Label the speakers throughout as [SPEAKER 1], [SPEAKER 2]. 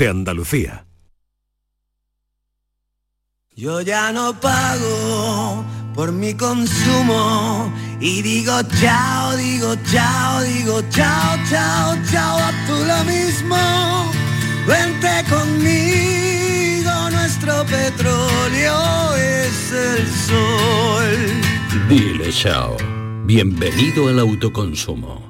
[SPEAKER 1] de Andalucía.
[SPEAKER 2] Yo ya no pago por mi consumo y digo chao, digo chao, digo chao, chao, chao, a tú lo mismo. Vente conmigo, nuestro petróleo es el sol.
[SPEAKER 3] Dile chao. Bienvenido al autoconsumo.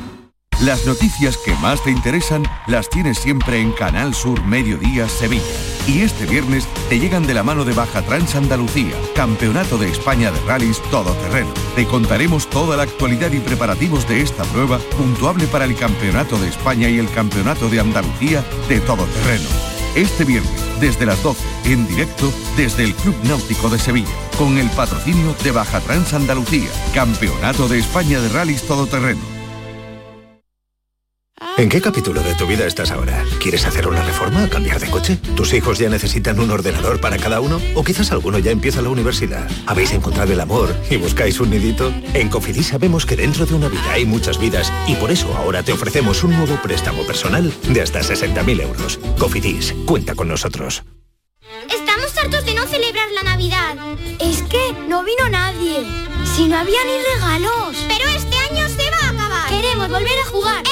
[SPEAKER 4] Las noticias que más te interesan las tienes siempre en Canal Sur Mediodía Sevilla. Y este viernes te llegan de la mano de Baja Trans Andalucía, Campeonato de España de Rallys Todoterreno. Te contaremos toda la actualidad y preparativos de esta prueba, puntuable para el Campeonato de España y el Campeonato de Andalucía de Todoterreno. Este viernes, desde las 12, en directo desde el Club Náutico de Sevilla, con el patrocinio de Baja Trans Andalucía, Campeonato de España de Rallys Todoterreno.
[SPEAKER 5] ¿En qué capítulo de tu vida estás ahora? ¿Quieres hacer una reforma o cambiar de coche? ¿Tus hijos ya necesitan un ordenador para cada uno? ¿O quizás alguno ya empieza la universidad? ¿Habéis encontrado el amor y buscáis un nidito? En Cofidis sabemos que dentro de una vida hay muchas vidas y por eso ahora te ofrecemos un nuevo préstamo personal de hasta 60.000 euros. Cofidis, cuenta con nosotros.
[SPEAKER 6] Estamos hartos de no celebrar la Navidad. Es que no vino nadie. Si no había ni regalos. Pero este año se va a acabar. Queremos volver a jugar.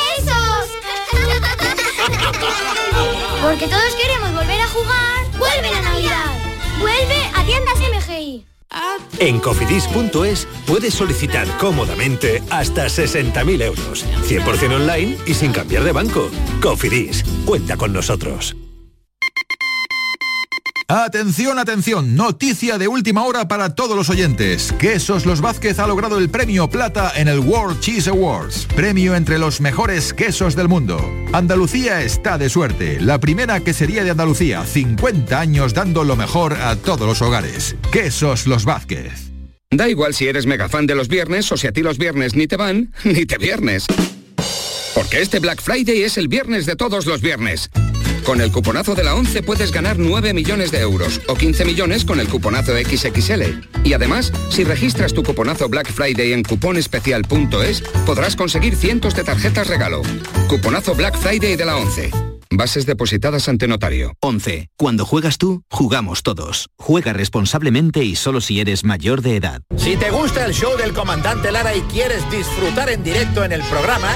[SPEAKER 6] Porque todos queremos volver a jugar. ¡Vuelve la Navidad! ¡Vuelve a tiendas MGI!
[SPEAKER 5] En cofidis.es puedes solicitar cómodamente hasta 60.000 euros. 100% online y sin cambiar de banco. Cofidis, cuenta con nosotros.
[SPEAKER 7] Atención, atención, noticia de última hora para todos los oyentes. Quesos Los Vázquez ha logrado el premio plata en el World Cheese Awards, premio entre los mejores quesos del mundo. Andalucía está de suerte, la primera quesería de Andalucía, 50 años dando lo mejor a todos los hogares. Quesos Los Vázquez.
[SPEAKER 8] Da igual si eres mega fan de los viernes o si a ti los viernes ni te van, ni te viernes. Porque este Black Friday es el viernes de todos los viernes. Con el cuponazo de la 11 puedes ganar 9 millones de euros o 15 millones con el cuponazo XXL. Y además, si registras tu cuponazo Black Friday en cuponespecial.es, podrás conseguir cientos de tarjetas regalo. Cuponazo Black Friday de la 11. Bases depositadas ante notario.
[SPEAKER 9] 11. Cuando juegas tú, jugamos todos. Juega responsablemente y solo si eres mayor de edad.
[SPEAKER 10] Si te gusta el show del comandante Lara y quieres disfrutar en directo en el programa,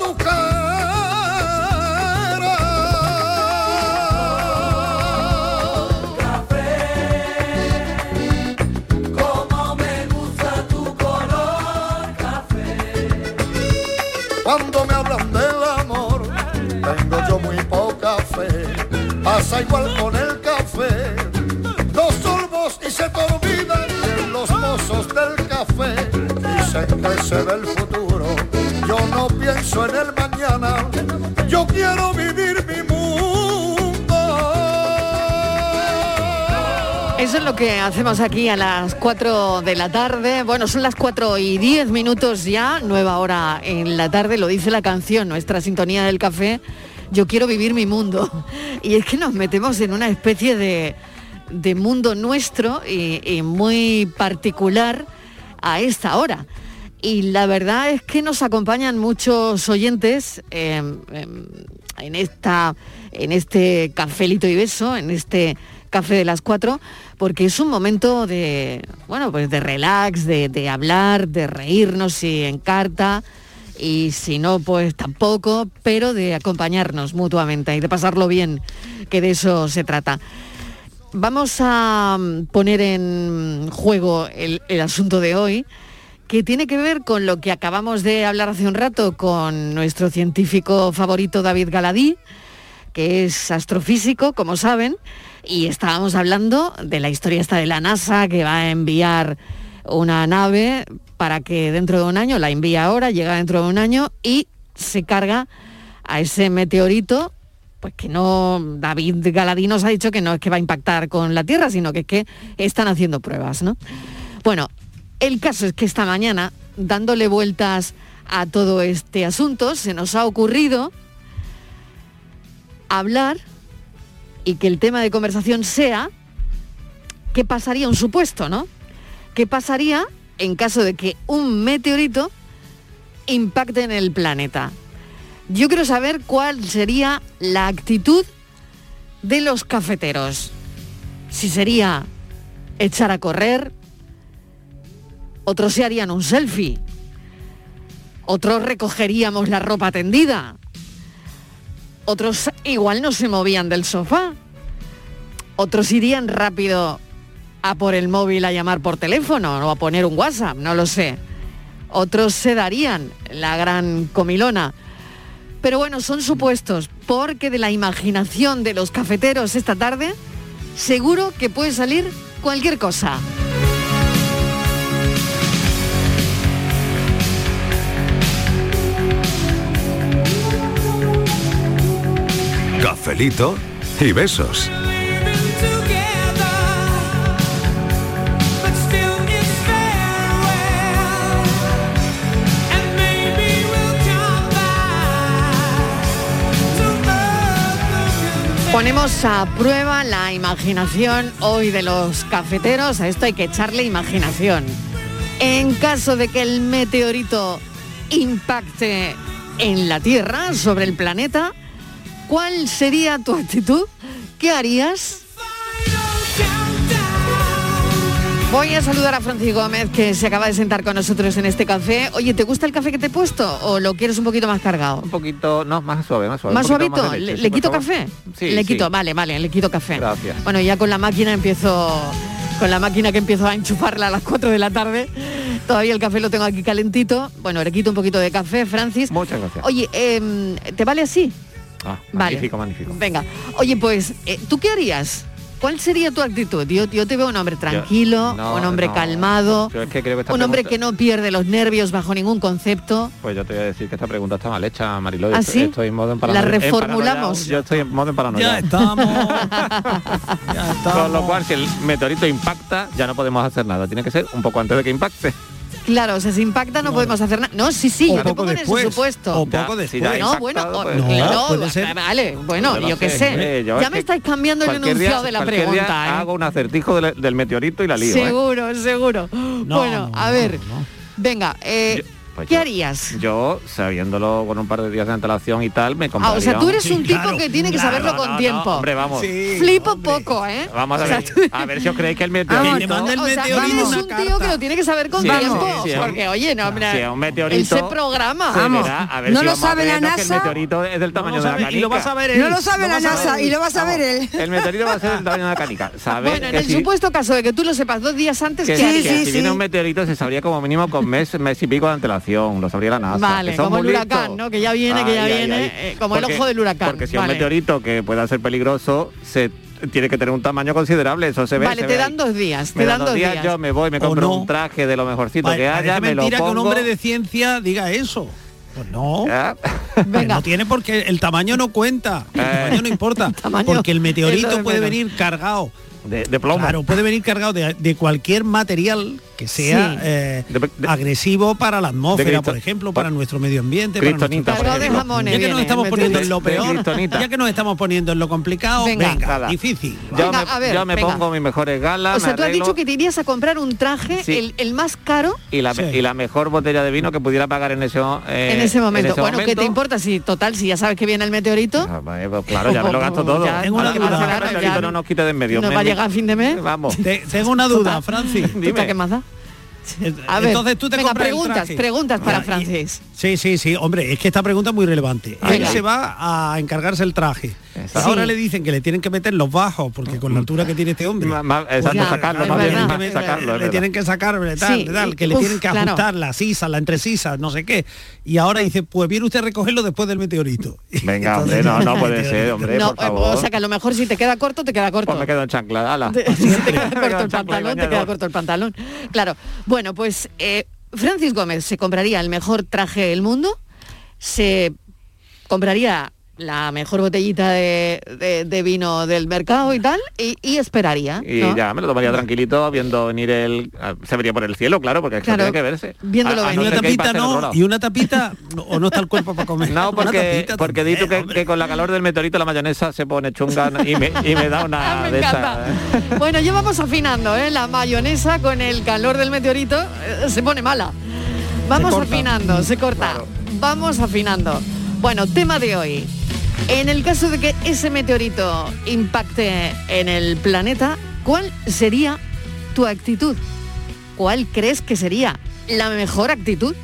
[SPEAKER 11] Cuando me hablan del amor, tengo yo muy poca fe. Pasa igual con el café. Dos sorbos y se te olvidan de los mozos del café. Dicen que se ve el futuro. Yo no pienso en el mañana
[SPEAKER 12] Eso es lo que hacemos aquí a las 4 de la tarde. Bueno, son las 4 y 10 minutos ya, nueva hora en la tarde, lo dice la canción, nuestra sintonía del café. Yo quiero vivir mi mundo. Y es que nos metemos en una especie de, de mundo nuestro y, muy particular a esta hora. Y la verdad es que nos acompañan muchos oyentes eh, eh, en, esta, en este cafelito y beso, en este café de las cuatro, porque es un momento de, bueno, pues de relax, de, hablar, de reírnos si en carta, y si no, pues tampoco, pero de acompañarnos mutuamente y de pasarlo bien, que de eso se trata. Vamos a mm, poner en juego el asunto de hoy, que tiene que ver con lo que acabamos de hablar hace un rato con nuestro científico favorito David Galadí, que es astrofísico, como saben, y estábamos hablando de la historia esta de la NASA que va a enviar una nave para que dentro de un año, la envía ahora, llega dentro de un año y se carga a ese meteorito, pues que no, David Galadí nos ha dicho que no es que va a impactar con la Tierra, sino que es que están haciendo pruebas, ¿no? Bueno, el caso es que esta mañana, dándole vueltas a todo este asunto, se nos ha ocurrido hablar y que el tema de conversación sea qué pasaría un supuesto, ¿no? ¿Qué pasaría en caso de que un meteorito impacte en el planeta? Yo quiero saber cuál sería la actitud de los cafeteros. Si sería echar a correr, otros se harían un selfie, otros recogeríamos la ropa tendida, otros igual no se movían del sofá, otros irían rápido a por el móvil a llamar por teléfono o a poner un WhatsApp, no lo sé. Otros se darían la gran comilona. Pero bueno, son supuestos, porque de la imaginación de los cafeteros esta tarde, seguro que puede salir cualquier cosa.
[SPEAKER 1] Cafelito y besos.
[SPEAKER 12] Ponemos a prueba la imaginación hoy de los cafeteros. A esto hay que echarle imaginación. En caso de que el meteorito impacte en la Tierra, sobre el planeta, ¿cuál sería tu actitud? ¿Qué harías? Voy a saludar a Francis Gómez, que se acaba de sentar con nosotros en este café. Oye, ¿te gusta el café que te he puesto o lo quieres un poquito más cargado?
[SPEAKER 13] Un poquito, no, más suave, más suave.
[SPEAKER 12] ¿Más suavito?
[SPEAKER 13] leche,
[SPEAKER 12] ¿Le, quito
[SPEAKER 13] favor.
[SPEAKER 12] café?
[SPEAKER 13] Sí,
[SPEAKER 12] le
[SPEAKER 13] sí.
[SPEAKER 12] quito, vale, vale, le quito café.
[SPEAKER 13] Gracias.
[SPEAKER 12] Bueno, ya con la máquina empiezo, con la máquina que empiezo a enchufarla a las 4 de la tarde. Todavía el café lo tengo aquí calentito. Bueno, le quito un poquito de café, Francis.
[SPEAKER 13] Muchas gracias.
[SPEAKER 12] Oye, em, ¿te vale así?
[SPEAKER 13] Ah,
[SPEAKER 12] Vale.
[SPEAKER 13] magnífico, magnífico.
[SPEAKER 12] Venga. Oye, pues, eh, ¿tú qué harías? ¿Cuál sería tu actitud? Yo, yo te veo un hombre tranquilo,
[SPEAKER 13] no,
[SPEAKER 12] un hombre
[SPEAKER 13] no.
[SPEAKER 12] calmado,
[SPEAKER 13] Yo es que creo que
[SPEAKER 12] un hombre
[SPEAKER 13] pregunta-
[SPEAKER 12] que no pierde los nervios bajo ningún concepto.
[SPEAKER 13] Pues yo te voy a decir que esta pregunta está mal hecha, Mariló.
[SPEAKER 12] ¿Ah,
[SPEAKER 13] Estoy-
[SPEAKER 12] sí?
[SPEAKER 13] Estoy en modo en
[SPEAKER 12] ¿La reformulamos?
[SPEAKER 13] Yo estoy en modo en paranoia.
[SPEAKER 14] Ya estamos.
[SPEAKER 13] Con lo cual, si el meteorito impacta, ya no podemos hacer nada. Tiene que ser un poco antes de que impacte.
[SPEAKER 12] Claro, o sea, si impacta no podemos hacer nada. No, sí, sí,
[SPEAKER 13] O
[SPEAKER 12] yo te
[SPEAKER 13] poco
[SPEAKER 12] pongo
[SPEAKER 13] después,
[SPEAKER 12] en ese supuesto.
[SPEAKER 13] o poco Ya, si
[SPEAKER 12] No, bueno,
[SPEAKER 13] impactado,
[SPEAKER 12] o-
[SPEAKER 13] pues-
[SPEAKER 12] no,
[SPEAKER 13] No,
[SPEAKER 12] vale, bueno,
[SPEAKER 13] Yo no
[SPEAKER 12] yo qué
[SPEAKER 13] sé,
[SPEAKER 12] sé.
[SPEAKER 13] hombre, yo
[SPEAKER 12] ya me estáis cambiando el
[SPEAKER 13] día-
[SPEAKER 12] enunciado de la
[SPEAKER 13] día
[SPEAKER 12] pregunta. ¿eh?
[SPEAKER 13] Hago un acertijo del, del meteorito y la lío. ¿eh?
[SPEAKER 12] Seguro, seguro. bueno, a ver, venga, eh,
[SPEAKER 13] Pues
[SPEAKER 12] ¿qué
[SPEAKER 13] yo-
[SPEAKER 12] harías?
[SPEAKER 13] Yo, sabiéndolo con un par de días de antelación y tal, me
[SPEAKER 12] Ah,
[SPEAKER 13] compraría...
[SPEAKER 12] o sea, tú eres un tipo que tiene que
[SPEAKER 13] Claro,
[SPEAKER 12] saberlo
[SPEAKER 13] no,
[SPEAKER 12] con
[SPEAKER 13] no,
[SPEAKER 12] tiempo.
[SPEAKER 13] hombre, vamos.
[SPEAKER 12] Flipo poco, ¿eh?
[SPEAKER 13] Vamos a
[SPEAKER 12] O sea,
[SPEAKER 13] ver,
[SPEAKER 12] tú-
[SPEAKER 13] a ver si os creéis que el meteorito...
[SPEAKER 12] o sea, tú eres un tío que lo tiene que saber con
[SPEAKER 13] Sí,
[SPEAKER 12] tiempo.
[SPEAKER 13] sí, sí,
[SPEAKER 12] porque, oye, no, hombre,
[SPEAKER 13] Si es un meteorito...
[SPEAKER 12] él se programa.
[SPEAKER 13] se
[SPEAKER 12] Vamos.
[SPEAKER 13] verá, a ver
[SPEAKER 15] No
[SPEAKER 13] si
[SPEAKER 15] lo
[SPEAKER 13] vamos a
[SPEAKER 15] sabe la
[SPEAKER 13] ver, ¿no? que
[SPEAKER 15] NASA.
[SPEAKER 13] el meteorito es del tamaño de la canica.
[SPEAKER 14] y lo va a saber él.
[SPEAKER 15] No lo sabe la NASA y lo va a saber él.
[SPEAKER 13] El meteorito va a ser del tamaño de la canica. ¿Sabes?
[SPEAKER 12] Bueno, en
[SPEAKER 13] que
[SPEAKER 12] el supuesto caso de que tú lo sepas dos días antes,
[SPEAKER 13] que,
[SPEAKER 12] ¿qué
[SPEAKER 13] que si viene un meteorito se sabría como mínimo con mes, mes y pico de antelación. Estación, lo sabría la NASA.
[SPEAKER 12] Vale,
[SPEAKER 13] que son
[SPEAKER 12] como el huracán. ¿no? Que ya viene, que ya
[SPEAKER 13] Ay, ay,
[SPEAKER 12] viene,
[SPEAKER 13] ay.
[SPEAKER 12] eh, como el
[SPEAKER 13] Porque-
[SPEAKER 12] ojo del huracán.
[SPEAKER 13] Porque si
[SPEAKER 12] Vale.
[SPEAKER 13] un meteorito que pueda ser peligroso, se tiene que tener un tamaño considerable, eso se ve.
[SPEAKER 12] Vale,
[SPEAKER 13] se
[SPEAKER 12] te
[SPEAKER 13] ve
[SPEAKER 12] dan
[SPEAKER 13] ahí.
[SPEAKER 12] dos días,
[SPEAKER 13] Me
[SPEAKER 12] te
[SPEAKER 13] dan
[SPEAKER 12] dos días.
[SPEAKER 13] Yo me voy, me compro
[SPEAKER 14] no.
[SPEAKER 13] un traje de lo mejorcito
[SPEAKER 14] Vale,
[SPEAKER 13] que haya, me lo
[SPEAKER 14] mentira
[SPEAKER 13] pongo.
[SPEAKER 14] que un hombre de ciencia diga eso. Pues no. Que No tiene porque el tamaño no cuenta. El
[SPEAKER 13] Eh.
[SPEAKER 14] tamaño no importa.
[SPEAKER 13] tamaño
[SPEAKER 14] porque el meteorito
[SPEAKER 13] de
[SPEAKER 14] puede venir cargado.
[SPEAKER 13] De, de plomo.
[SPEAKER 14] Claro, puede venir cargado de, de cualquier material que sea
[SPEAKER 13] Sí.
[SPEAKER 14] eh, agresivo para la atmósfera, por ejemplo, para nuestro medio ambiente. para nuestro-
[SPEAKER 13] por Cargado de ejemplo. jamones
[SPEAKER 14] Ya que
[SPEAKER 13] viene
[SPEAKER 14] nos estamos poniendo en lo peor, ya que nos estamos poniendo en lo complicado,
[SPEAKER 12] Venga.
[SPEAKER 14] difícil.
[SPEAKER 13] Yo
[SPEAKER 12] Venga,
[SPEAKER 13] me,
[SPEAKER 12] a ver,
[SPEAKER 13] yo me
[SPEAKER 12] venga.
[SPEAKER 13] pongo mis mejores galas,
[SPEAKER 12] O sea,
[SPEAKER 13] me
[SPEAKER 12] tú has dicho que te irías a comprar un traje,
[SPEAKER 13] Sí.
[SPEAKER 12] el, el más caro,
[SPEAKER 13] y, la, y la mejor botella de vino que pudiera pagar en ese, eh,
[SPEAKER 12] en ese momento. bueno, ¿qué te
[SPEAKER 13] momento.
[SPEAKER 12] importa si total, si ya sabes que viene el meteorito?
[SPEAKER 13] Ah, pues claro, ya me lo gasto todo.
[SPEAKER 12] Ya,
[SPEAKER 14] Tengo una duda.
[SPEAKER 13] no nos quite de en medio.
[SPEAKER 12] ¿No va a llegar a fin de mes?
[SPEAKER 13] Vamos.
[SPEAKER 14] Te- tengo una duda, Francis.
[SPEAKER 12] ¿Qué más da? A ver,
[SPEAKER 14] Entonces tú te
[SPEAKER 12] venga, preguntas, preguntas para
[SPEAKER 14] Ya, y-
[SPEAKER 12] Francis.
[SPEAKER 14] Sí, sí, sí. Hombre, es que esta pregunta es muy relevante. Él se va a encargarse el traje.
[SPEAKER 13] Exacto.
[SPEAKER 14] Ahora
[SPEAKER 13] Sí.
[SPEAKER 14] le dicen que le tienen que meter los bajos, porque con la altura que tiene este hombre.
[SPEAKER 13] Ma- ma- exacto, sacarlo,
[SPEAKER 14] le
[SPEAKER 13] más bien,
[SPEAKER 14] tienen que me-
[SPEAKER 13] sacarlo, es
[SPEAKER 14] le
[SPEAKER 13] verdad.
[SPEAKER 14] tienen que sacar, tal,
[SPEAKER 12] Sí,
[SPEAKER 14] tal, que le
[SPEAKER 12] uf,
[SPEAKER 14] tienen que
[SPEAKER 12] claro.
[SPEAKER 14] ajustar las sisas, la entresisas, no sé qué. Y ahora dice, pues viene usted a recogerlo después del meteorito.
[SPEAKER 13] Venga, hombre, no, no puede ser, hombre,
[SPEAKER 12] No,
[SPEAKER 13] por
[SPEAKER 12] eh,
[SPEAKER 13] favor.
[SPEAKER 12] o sea que a lo mejor si te queda corto, te queda corto.
[SPEAKER 13] Pues me quedo en chancla, ala.
[SPEAKER 12] Te- si te queda corto el pantalón, te queda corto el pantalón. Claro. Bueno, pues eh, Francis Gómez se compraría el mejor traje del mundo, se compraría la mejor botellita de, de- de vino del mercado y tal, y, y esperaría.
[SPEAKER 13] Y
[SPEAKER 12] ¿no?
[SPEAKER 13] ya me lo tomaría tranquilito viendo venir el... ah, Se vería por el cielo, claro, porque eso
[SPEAKER 12] Claro,
[SPEAKER 13] tiene que verse.
[SPEAKER 12] viéndolo
[SPEAKER 13] A- a
[SPEAKER 12] venir.
[SPEAKER 13] no
[SPEAKER 14] una tapita no, y una tapita no, o no está el cuerpo para comer.
[SPEAKER 13] No, porque, porque di tú que, que con la calor del meteorito la mayonesa se pone chunga y me, y me da una
[SPEAKER 12] Me
[SPEAKER 13] de
[SPEAKER 12] encanta.
[SPEAKER 13] esas.
[SPEAKER 12] Bueno, ya vamos afinando, ¿eh? La mayonesa con el calor del meteorito eh, se pone mala. Vamos afinando, se corta. Vamos afinando. Bueno, tema de hoy. En el caso de que ese meteorito impacte en el planeta, ¿cuál sería tu actitud? ¿Cuál crees que sería la mejor actitud?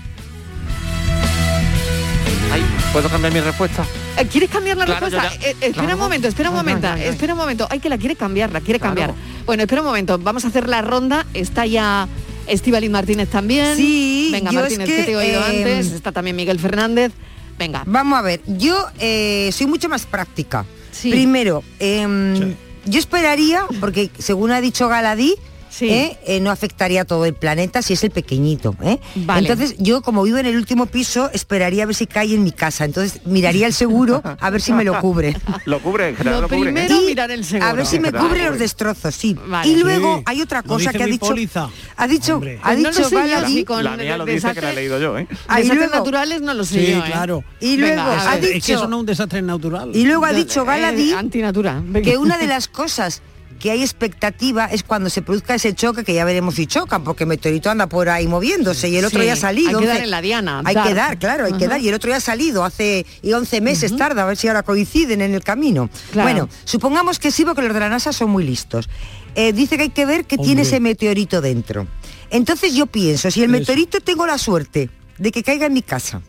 [SPEAKER 13] Ay, ¿puedo cambiar mi respuesta?
[SPEAKER 12] Eh, ¿Quieres cambiar la
[SPEAKER 13] Claro,
[SPEAKER 12] respuesta?
[SPEAKER 13] ya-
[SPEAKER 12] Eh, espera
[SPEAKER 13] Claro.
[SPEAKER 12] un momento, espera un momento,
[SPEAKER 13] ay, ay, ay.
[SPEAKER 12] espera un momento. Ay, que la quiere cambiar, la quiere
[SPEAKER 13] Claro.
[SPEAKER 12] cambiar. Bueno, espera un momento, vamos a hacer la ronda. Está ya Estivaliz Martínez también.
[SPEAKER 15] Sí,
[SPEAKER 12] Venga,
[SPEAKER 15] yo
[SPEAKER 12] Martínez,
[SPEAKER 15] es que,
[SPEAKER 12] que te he oído
[SPEAKER 15] eh,
[SPEAKER 12] antes. Está también Miguel Fernández. Venga.
[SPEAKER 15] Vamos a ver, yo eh, soy mucho más práctica.
[SPEAKER 12] Sí.
[SPEAKER 15] Primero, em, yo esperaría, porque según ha dicho Galadí,
[SPEAKER 12] Sí.
[SPEAKER 15] ¿eh? Eh, no afectaría a todo el planeta si es el pequeñito. ¿eh?
[SPEAKER 12] Vale.
[SPEAKER 15] Entonces yo, como vivo en el último piso, esperaría a ver si cae en mi casa. Entonces miraría el seguro a ver si me lo cubre.
[SPEAKER 13] Lo cubre, en general
[SPEAKER 12] Lo
[SPEAKER 13] lo cubre.
[SPEAKER 12] primero,
[SPEAKER 15] Y
[SPEAKER 12] mirar el seguro.
[SPEAKER 15] A ver si me
[SPEAKER 13] Claro.
[SPEAKER 15] cubre los destrozos, sí.
[SPEAKER 12] Vale.
[SPEAKER 15] Y luego
[SPEAKER 14] Sí.
[SPEAKER 15] hay otra cosa que ha dicho.
[SPEAKER 14] póliza.
[SPEAKER 15] Ha dicho,
[SPEAKER 14] Hombre.
[SPEAKER 15] ha
[SPEAKER 12] Pues no lo
[SPEAKER 15] dicho
[SPEAKER 12] yo, si con
[SPEAKER 13] La mía lo dice que la he
[SPEAKER 12] desastres-
[SPEAKER 13] leído yo, ¿eh?
[SPEAKER 15] Luego-
[SPEAKER 12] naturales no lo sé
[SPEAKER 14] Sí,
[SPEAKER 12] yo, ¿eh?
[SPEAKER 14] claro.
[SPEAKER 15] Y luego ha dicho
[SPEAKER 14] Es que eso no es un desastre natural.
[SPEAKER 15] Y luego ha dicho Galadí
[SPEAKER 12] Eh, antinatura. Venga.
[SPEAKER 15] que una de las cosas que hay expectativa es cuando se produzca ese choque, que ya veremos si chocan, porque el meteorito anda por ahí moviéndose y el otro
[SPEAKER 12] Sí,
[SPEAKER 15] ya ha salido.
[SPEAKER 12] hay que dar
[SPEAKER 15] 11
[SPEAKER 12] en la diana,
[SPEAKER 15] Hay
[SPEAKER 12] dar.
[SPEAKER 15] que dar, claro, hay que dar. Y el otro ya ha salido hace y 11 meses tarda, a ver si ahora coinciden en el camino.
[SPEAKER 12] Claro.
[SPEAKER 15] Bueno, supongamos que sí, porque los de la NASA son muy listos. Eh, dice que hay que ver qué tiene ese meteorito dentro. Entonces yo pienso, si el meteorito tengo la suerte de que caiga en mi casa,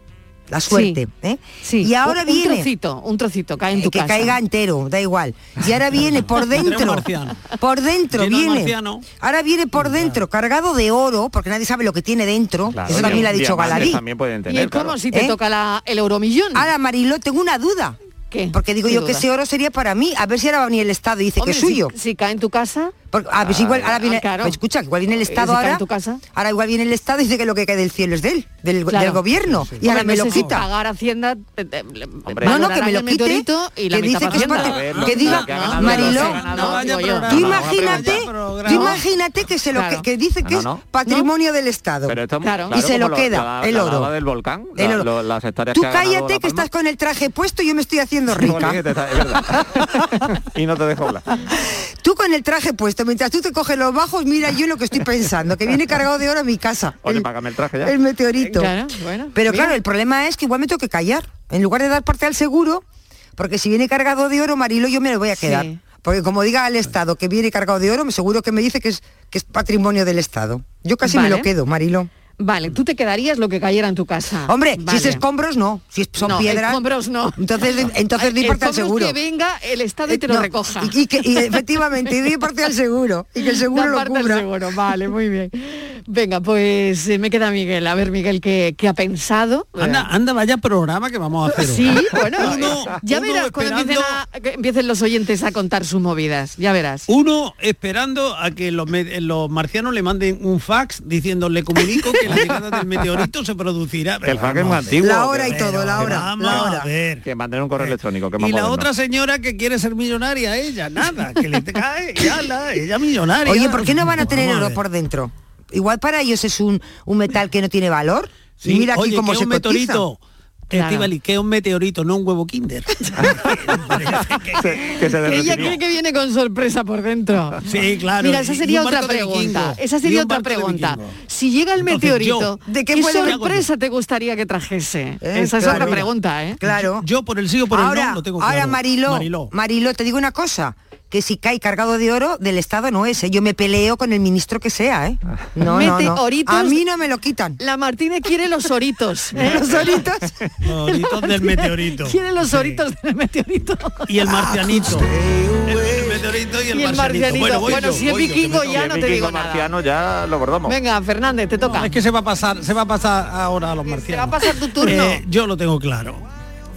[SPEAKER 15] la suerte, ¿eh?
[SPEAKER 12] Sí.
[SPEAKER 15] Y ahora
[SPEAKER 12] un,
[SPEAKER 15] viene...
[SPEAKER 12] Un trocito, un trocito, cae en tu
[SPEAKER 15] que
[SPEAKER 12] casa.
[SPEAKER 15] caiga entero, da igual. Y ahora viene por dentro. Por dentro
[SPEAKER 14] Lleno
[SPEAKER 15] viene.
[SPEAKER 14] marciano.
[SPEAKER 15] Ahora viene por dentro, cargado de oro, porque nadie sabe lo que tiene dentro.
[SPEAKER 13] Claro,
[SPEAKER 15] Eso también lo ha dicho Galadí.
[SPEAKER 13] También pueden
[SPEAKER 12] Y
[SPEAKER 13] tener,
[SPEAKER 12] es como
[SPEAKER 13] claro.
[SPEAKER 12] si te
[SPEAKER 15] ¿Eh?
[SPEAKER 12] toca la, el euromillón.
[SPEAKER 15] Ahora, Mariló, tengo una duda.
[SPEAKER 12] ¿Qué?
[SPEAKER 15] Porque digo
[SPEAKER 12] ¿Qué
[SPEAKER 15] yo que ese oro sería para mí. A ver si ahora va a venir el Estado y dice
[SPEAKER 12] Hombre,
[SPEAKER 15] que es suyo.
[SPEAKER 12] Si, si cae en tu casa,
[SPEAKER 15] Porque, a ver si igual ahora viene.
[SPEAKER 12] Ah, claro.
[SPEAKER 15] pues escucha, que igual viene el Estado ahora.
[SPEAKER 12] en tu casa.
[SPEAKER 15] Ahora igual viene el Estado y dice que lo que cae del cielo es de él, del,
[SPEAKER 12] Claro.
[SPEAKER 15] del gobierno. Y ahora
[SPEAKER 12] Hombre,
[SPEAKER 15] me lo
[SPEAKER 12] no
[SPEAKER 15] quita.
[SPEAKER 12] pagar Hacienda. eh, eh,
[SPEAKER 13] Hombre.
[SPEAKER 15] No, no, que me lo quite.
[SPEAKER 12] y la
[SPEAKER 15] que dice que es parte- que diga,
[SPEAKER 13] ganado,
[SPEAKER 15] Mariló,
[SPEAKER 12] no.
[SPEAKER 15] Tú
[SPEAKER 13] No,
[SPEAKER 15] imagínate, tú imagínate que se lo
[SPEAKER 12] Claro.
[SPEAKER 15] que, que dice que
[SPEAKER 13] No,
[SPEAKER 15] es
[SPEAKER 13] no.
[SPEAKER 15] patrimonio del Estado.
[SPEAKER 13] Pero esto,
[SPEAKER 12] Claro.
[SPEAKER 15] Y se lo queda, el oro.
[SPEAKER 13] del volcán,
[SPEAKER 15] Tú cállate
[SPEAKER 13] La
[SPEAKER 15] que estás con el traje puesto y yo me estoy haciendo rica.
[SPEAKER 13] Y no te dejo hablar.
[SPEAKER 15] Tú con el traje puesto, mientras tú te coges los bajos, mira yo lo que estoy pensando, que viene cargado de oro a mi casa.
[SPEAKER 13] Oye,
[SPEAKER 15] el,
[SPEAKER 13] págame el traje ya.
[SPEAKER 15] el meteorito.
[SPEAKER 12] Claro, bueno,
[SPEAKER 15] Pero
[SPEAKER 12] mira.
[SPEAKER 15] claro, el problema es que igual me tengo que callar. En lugar de dar parte al seguro, porque si viene cargado de oro, Marilo, yo me lo voy a quedar.
[SPEAKER 12] Sí.
[SPEAKER 15] Porque como diga al Estado que viene cargado de oro, me seguro que me dice que es, que es patrimonio del Estado. Yo casi me lo quedo, Marilo.
[SPEAKER 12] Vale, tú te quedarías lo que cayera en tu casa.
[SPEAKER 15] Hombre,
[SPEAKER 12] Vale.
[SPEAKER 15] si es escombros, no. Si son
[SPEAKER 12] No,
[SPEAKER 15] piedras.
[SPEAKER 12] escombros no.
[SPEAKER 15] Entonces, entonces doy parte al
[SPEAKER 12] Escombros
[SPEAKER 15] seguro.
[SPEAKER 12] que venga el Estado y te lo
[SPEAKER 15] Eh, no,
[SPEAKER 12] recoja.
[SPEAKER 15] Y, y que, y efectivamente, y doy parte al seguro. Y que el seguro
[SPEAKER 12] Da
[SPEAKER 15] lo
[SPEAKER 12] parte al
[SPEAKER 15] cubra.
[SPEAKER 12] seguro, vale, muy bien. Venga, pues eh, me queda Miguel. A ver, Miguel, ¿qué, qué ha pensado?
[SPEAKER 14] Anda, anda, vaya programa que vamos a hacer.
[SPEAKER 12] Sí, bueno,
[SPEAKER 14] Uno-
[SPEAKER 12] ya
[SPEAKER 14] uno
[SPEAKER 12] verás cuando empiecen, a- que empiecen los oyentes a contar sus movidas. Ya verás.
[SPEAKER 14] Uno esperando a que los, los marcianos le manden un fax diciendo le comunico que la llegada del meteorito se producirá.
[SPEAKER 13] El es antiguo.
[SPEAKER 15] La hora y todo, la
[SPEAKER 13] que
[SPEAKER 15] hora,
[SPEAKER 14] Vamos
[SPEAKER 15] la
[SPEAKER 14] a
[SPEAKER 15] hora.
[SPEAKER 14] ver.
[SPEAKER 13] Que manden un correo electrónico. Que es más
[SPEAKER 14] Y la otra señora que quiere ser millonaria, ella, nada, que le cae, ya la, ella millonaria.
[SPEAKER 15] Oye, ¿por qué no van a tener oro por dentro? Igual para ellos es un, un metal que no tiene valor.
[SPEAKER 14] Sí,
[SPEAKER 15] y mira aquí
[SPEAKER 14] oye,
[SPEAKER 15] cómo
[SPEAKER 14] que
[SPEAKER 15] se
[SPEAKER 14] un
[SPEAKER 15] cotiza.
[SPEAKER 14] meteorito.
[SPEAKER 12] Claro.
[SPEAKER 14] Estíbaliz, que es un meteorito, no un huevo kinder.
[SPEAKER 13] Que se
[SPEAKER 12] Ella cree que viene con sorpresa por dentro.
[SPEAKER 14] Sí, claro.
[SPEAKER 12] Mira, esa
[SPEAKER 14] y- y
[SPEAKER 12] sería otra pregunta. Esa
[SPEAKER 14] Y
[SPEAKER 12] sería otra pregunta. Si llega el
[SPEAKER 14] Entonces,
[SPEAKER 12] meteorito,
[SPEAKER 14] yo-
[SPEAKER 15] ¿de qué
[SPEAKER 12] ¿qué
[SPEAKER 15] puede-
[SPEAKER 12] sorpresa te gustaría que trajese?
[SPEAKER 15] Eh,
[SPEAKER 12] Esa es
[SPEAKER 15] claro.
[SPEAKER 12] otra pregunta, ¿eh?
[SPEAKER 15] Claro.
[SPEAKER 14] Yo por el sí o por el no lo tengo
[SPEAKER 15] ahora
[SPEAKER 14] claro.
[SPEAKER 15] Mariló,
[SPEAKER 14] Mariló.
[SPEAKER 15] Mariló, te digo una cosa, que si cae cargado de oro, del Estado no es. ¿eh? Yo me peleo con el ministro que sea, ¿eh? No, no, no. A mí no me lo quitan.
[SPEAKER 12] La Martínez quiere los oritos. ¿eh?
[SPEAKER 15] Los oritos.
[SPEAKER 14] Los oritos del meteorito.
[SPEAKER 12] Quiere los
[SPEAKER 14] Sí.
[SPEAKER 12] oritos del meteorito.
[SPEAKER 14] Y el marcianito. El, el meteorito y el,
[SPEAKER 12] Y el
[SPEAKER 14] marcianito.
[SPEAKER 12] marcianito.
[SPEAKER 14] Bueno, voy
[SPEAKER 12] Bueno,
[SPEAKER 14] yo,
[SPEAKER 12] si es
[SPEAKER 14] yo,
[SPEAKER 12] vikingo ya no te digo nada.
[SPEAKER 13] marciano ya lo bordamos.
[SPEAKER 12] Venga, Fernández, te toca.
[SPEAKER 14] Es que se va a pasar, se va a pasar ahora a los marcianos.
[SPEAKER 12] Te va a pasar tu turno.
[SPEAKER 14] Eh, yo lo tengo claro.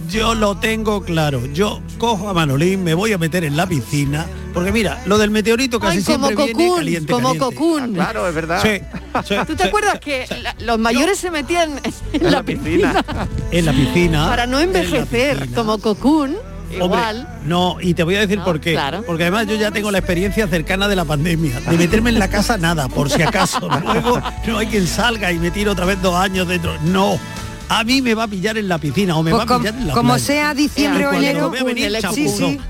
[SPEAKER 14] Yo lo tengo claro. Yo cojo a Manolín, me voy a meter en la piscina. Porque mira, lo del meteorito casi
[SPEAKER 12] Ay, como
[SPEAKER 14] siempre viene
[SPEAKER 12] Cocoon,
[SPEAKER 14] caliente,
[SPEAKER 12] como
[SPEAKER 14] caliente.
[SPEAKER 12] Cocoon.
[SPEAKER 13] Claro, es verdad.
[SPEAKER 14] Sí, sí,
[SPEAKER 12] ¿Tú te
[SPEAKER 14] sí.
[SPEAKER 12] acuerdas que la- los mayores se metían en la piscina
[SPEAKER 14] En la piscina.
[SPEAKER 12] para no envejecer como Cocoon?
[SPEAKER 14] Hombre,
[SPEAKER 12] Igual.
[SPEAKER 14] no, y te voy a decir
[SPEAKER 12] No,
[SPEAKER 14] por qué.
[SPEAKER 12] claro.
[SPEAKER 14] Porque además yo ya tengo la experiencia cercana de la pandemia. De meterme en la casa nada, por si acaso. Luego no hay quien salga y me tire otra vez dos años dentro. No. A mí me va a pillar en la piscina o me
[SPEAKER 15] Pues
[SPEAKER 14] va a pillar en la
[SPEAKER 15] como
[SPEAKER 14] playa.
[SPEAKER 15] sea diciembre o enero,
[SPEAKER 14] venir, champú,
[SPEAKER 15] sí, sí.